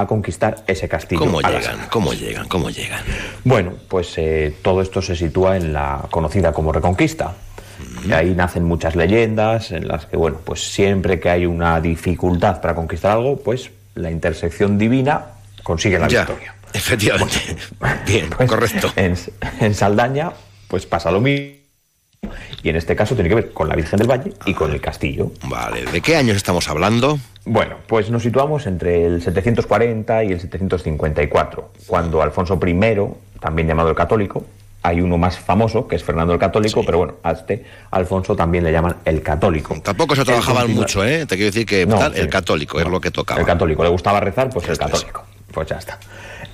a conquistar ese castillo. ¿Cómo llegan? ¿Cómo llegan? ¿Cómo llegan? bueno, pues eh, todo esto se sitúa en la conocida como Reconquista. Y ahí nacen muchas leyendas en las que, bueno, pues siempre que hay una dificultad para conquistar algo, pues la intersección divina consigue la Ya, victoria. Efectivamente. Bien, correcto. En, en Saldaña, pues pasa lo mismo. Y en este caso tiene que ver con la Virgen del Valle y con el castillo. Vale, ¿de qué años estamos hablando? Bueno, pues nos situamos entre el 740 y el 754, cuando Alfonso I, también llamado el Católico, hay uno más famoso, que es Fernando el Católico, pero bueno, a este Alfonso también le llaman el Católico. Tampoco se trabajaban mucho, ¿eh? Te quiero decir que No, tal, sí. el católico es lo que tocaba. El católico, le gustaba rezar, pues el católico. Pues ya está.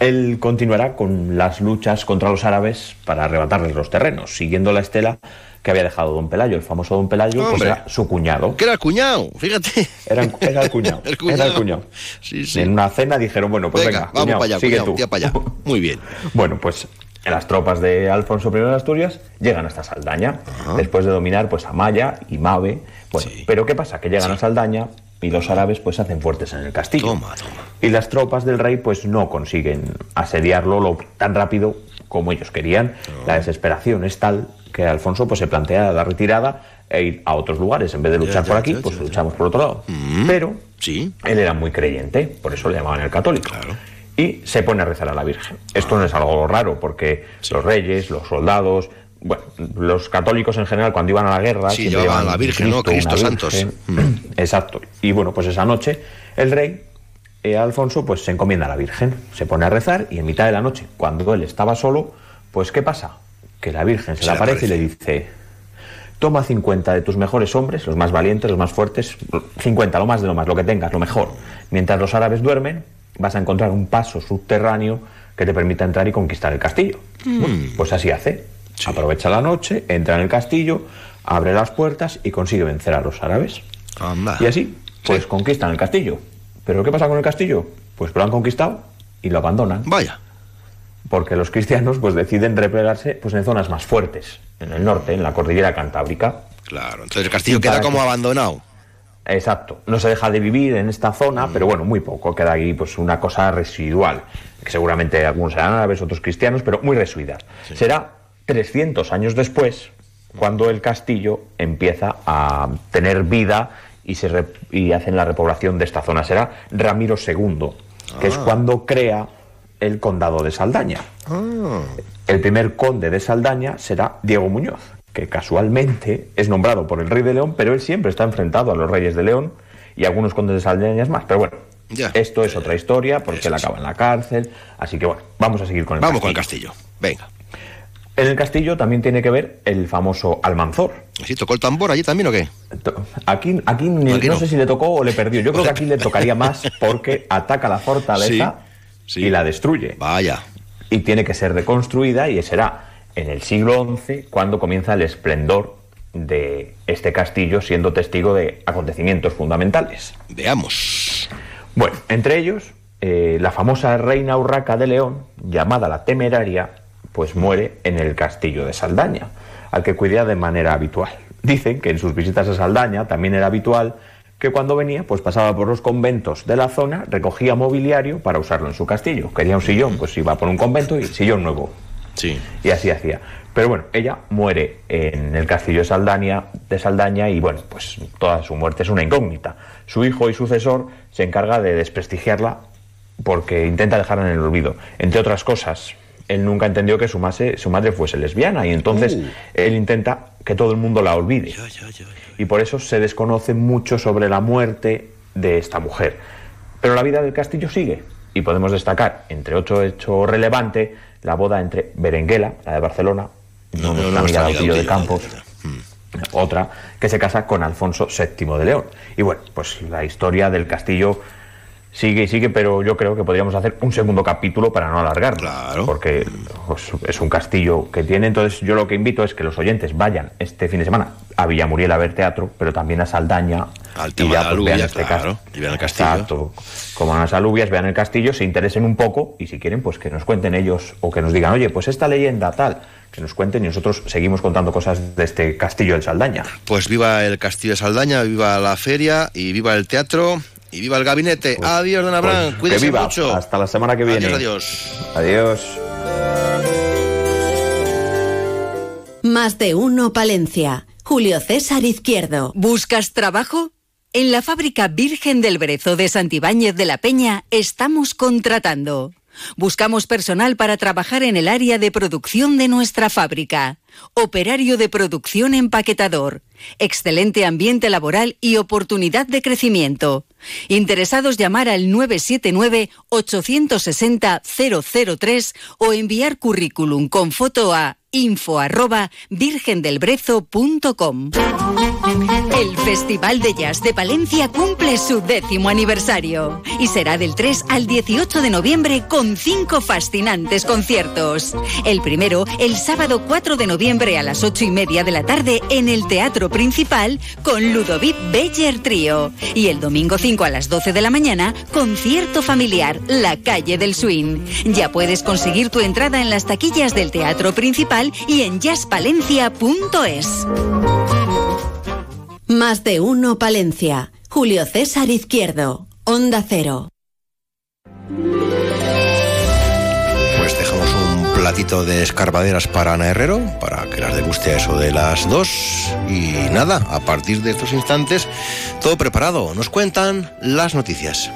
Él continuará con las luchas contra los árabes para arrebatarles los terrenos, siguiendo la estela que había dejado don Pelayo, el famoso don Pelayo, pues era su cuñado. Que era el cuñado, fíjate. Era, era el cuñado. El cuñado. Era el cuñado. Sí, sí. En una cena dijeron, bueno, pues venga, Venga, vamos cuñado, para allá, sigue cuñado, tú. tía para allá. Muy bien. Bueno, pues las tropas de Alfonso I de Asturias llegan hasta Saldaña, después de dominar pues Amaya y Mave. Bueno, pero ¿qué pasa? Que llegan a Saldaña y los árabes pues se hacen fuertes en el castillo. Y las tropas del rey pues no consiguen asediarlo lo, tan rápido como ellos querían. La desesperación es tal que Alfonso pues se plantea la retirada e ir a otros lugares. En vez de luchar ya, por aquí, ya, pues luchamos por otro lado. Pero él era muy creyente, por eso le llamaban el católico. Y se pone a rezar a la Virgen. Esto no es algo raro, porque los reyes, los soldados, bueno, los católicos en general, cuando iban a la guerra. Sí, llevaban a la Virgen, ¿no? una Cristo santos. Virgen. Exacto. Y bueno, pues esa noche el rey eh, Alfonso pues se encomienda a la Virgen, se pone a rezar y en mitad de la noche, cuando él estaba solo, pues ¿qué pasa? Que la Virgen se, Se le aparece y le dice, toma 50 de tus mejores hombres, los más valientes, los más fuertes, 50, lo más de lo más, lo que tengas, lo mejor. Mientras los árabes duermen, vas a encontrar un paso subterráneo que te permita entrar y conquistar el castillo. Bueno, pues así hace. Aprovecha la noche, entra en el castillo, abre las puertas y consigue vencer a los árabes. Y así, pues conquistan el castillo. ¿Pero qué pasa con el castillo? Pues lo han conquistado y lo abandonan. Vaya. Porque los cristianos pues deciden replegarse pues en zonas más fuertes, en el norte, en la cordillera cantábrica. Claro, entonces el castillo queda como que- abandonado. Exacto. No se deja de vivir en esta zona, pero bueno, muy poco. Queda ahí pues una cosa residual. Que seguramente algunos serán árabes, otros cristianos, pero muy residual. Será 300 años después cuando el castillo empieza a tener vida y, se re- y hacen la repoblación de esta zona. Será Ramiro II, que es Ah. cuando crea el condado de Saldaña. El primer conde de Saldaña será Diego Muñoz, que casualmente es nombrado por el rey de León, pero él siempre está enfrentado a los reyes de León y algunos condes de Saldaña más. Pero bueno, esto es otra historia porque él acaba en la cárcel. Así que bueno, vamos a seguir con el Vamos con el castillo. castillo. Venga. En el castillo también tiene que ver el famoso Almanzor. ¿Sí tocó el tambor allí también o qué? Aquí, aquí, no, sé si le tocó o le perdió. Yo creo que aquí le tocaría más porque ataca la fortaleza y la destruye. Vaya. Y tiene que ser reconstruida y será en el siglo XI cuando comienza el esplendor de este castillo siendo testigo de acontecimientos fundamentales. Veamos. Bueno, entre ellos, eh, la famosa reina Urraca de León, llamada la Temeraria, pues muere en el castillo de Saldaña, al que cuidaba de manera habitual. Dicen que en sus visitas a Saldaña también era habitual que cuando venía, pues pasaba por los conventos de la zona, recogía mobiliario para usarlo en su castillo. Quería un sillón, pues iba por un convento y sillón nuevo. Sí. Y así hacía. Pero bueno, ella muere en el castillo de Saldaña, de Saldaña y bueno, pues toda su muerte es una incógnita. Su hijo y sucesor se encarga de desprestigiarla porque intenta dejarla en el olvido. Entre otras cosas, él nunca entendió que su, su madre fuese lesbiana y entonces uh. él intenta que todo el mundo la olvide. y por eso se desconoce mucho sobre la muerte de esta mujer. Pero la vida del castillo sigue y podemos destacar, entre otro hecho relevante, la boda entre Berenguela, la de Barcelona, no, no, amiga de Campos, mm. otra que se casa con Alfonso VII de León. Y bueno, pues la historia del castillo sigue y sigue, pero yo creo que podríamos hacer un segundo capítulo para no alargarlo. Claro. Porque pues, es un castillo que tiene. Entonces, yo lo que invito es que los oyentes vayan este fin de semana a Villamuriel a ver teatro, pero también a Saldaña. Al tema y ya, pues, vean este claro, y vean el castillo. Exacto. Como a las alubias, vean el castillo, se interesen un poco y si quieren, pues que nos cuenten ellos o que nos digan, oye, pues esta leyenda tal, que nos cuenten y nosotros seguimos contando cosas de este castillo de Saldaña. Pues viva el castillo de Saldaña, viva la feria y viva el teatro y viva el gabinete. Pues, adiós, don Abraham. Pues, Cuídese mucho. Hasta la semana que viene. Adiós, adiós. Adiós. Más de uno, Palencia. Julio César Izquierdo. ¿Buscas trabajo? En la fábrica Virgen del Brezo de Santibáñez de la Peña estamos contratando. Buscamos personal para trabajar en el área de producción de nuestra fábrica. Operario de producción empaquetador. Excelente ambiente laboral y oportunidad de crecimiento. Interesados llamar al 979-860-003 o enviar currículum con foto a info virgendelbrezo.com. El Festival de Jazz de Palencia cumple su décimo aniversario y será del 3 al 18 de noviembre con cinco fascinantes conciertos. El primero, el sábado 4 de noviembre a las 8 y media de la tarde en el Teatro Principal con Ludovic Beller Trío. Y el domingo 5 a las 12 de la mañana, concierto familiar, La Calle del Swing. Ya puedes conseguir tu entrada en las taquillas del Teatro Principal y en jazzpalencia.es. Más de uno Palencia. Julio César Izquierdo. Onda Cero. Platito de escarbaderas para Ana Herrero, para que las deguste a eso de las dos. Y nada, a partir de estos instantes, todo preparado. Nos cuentan las noticias.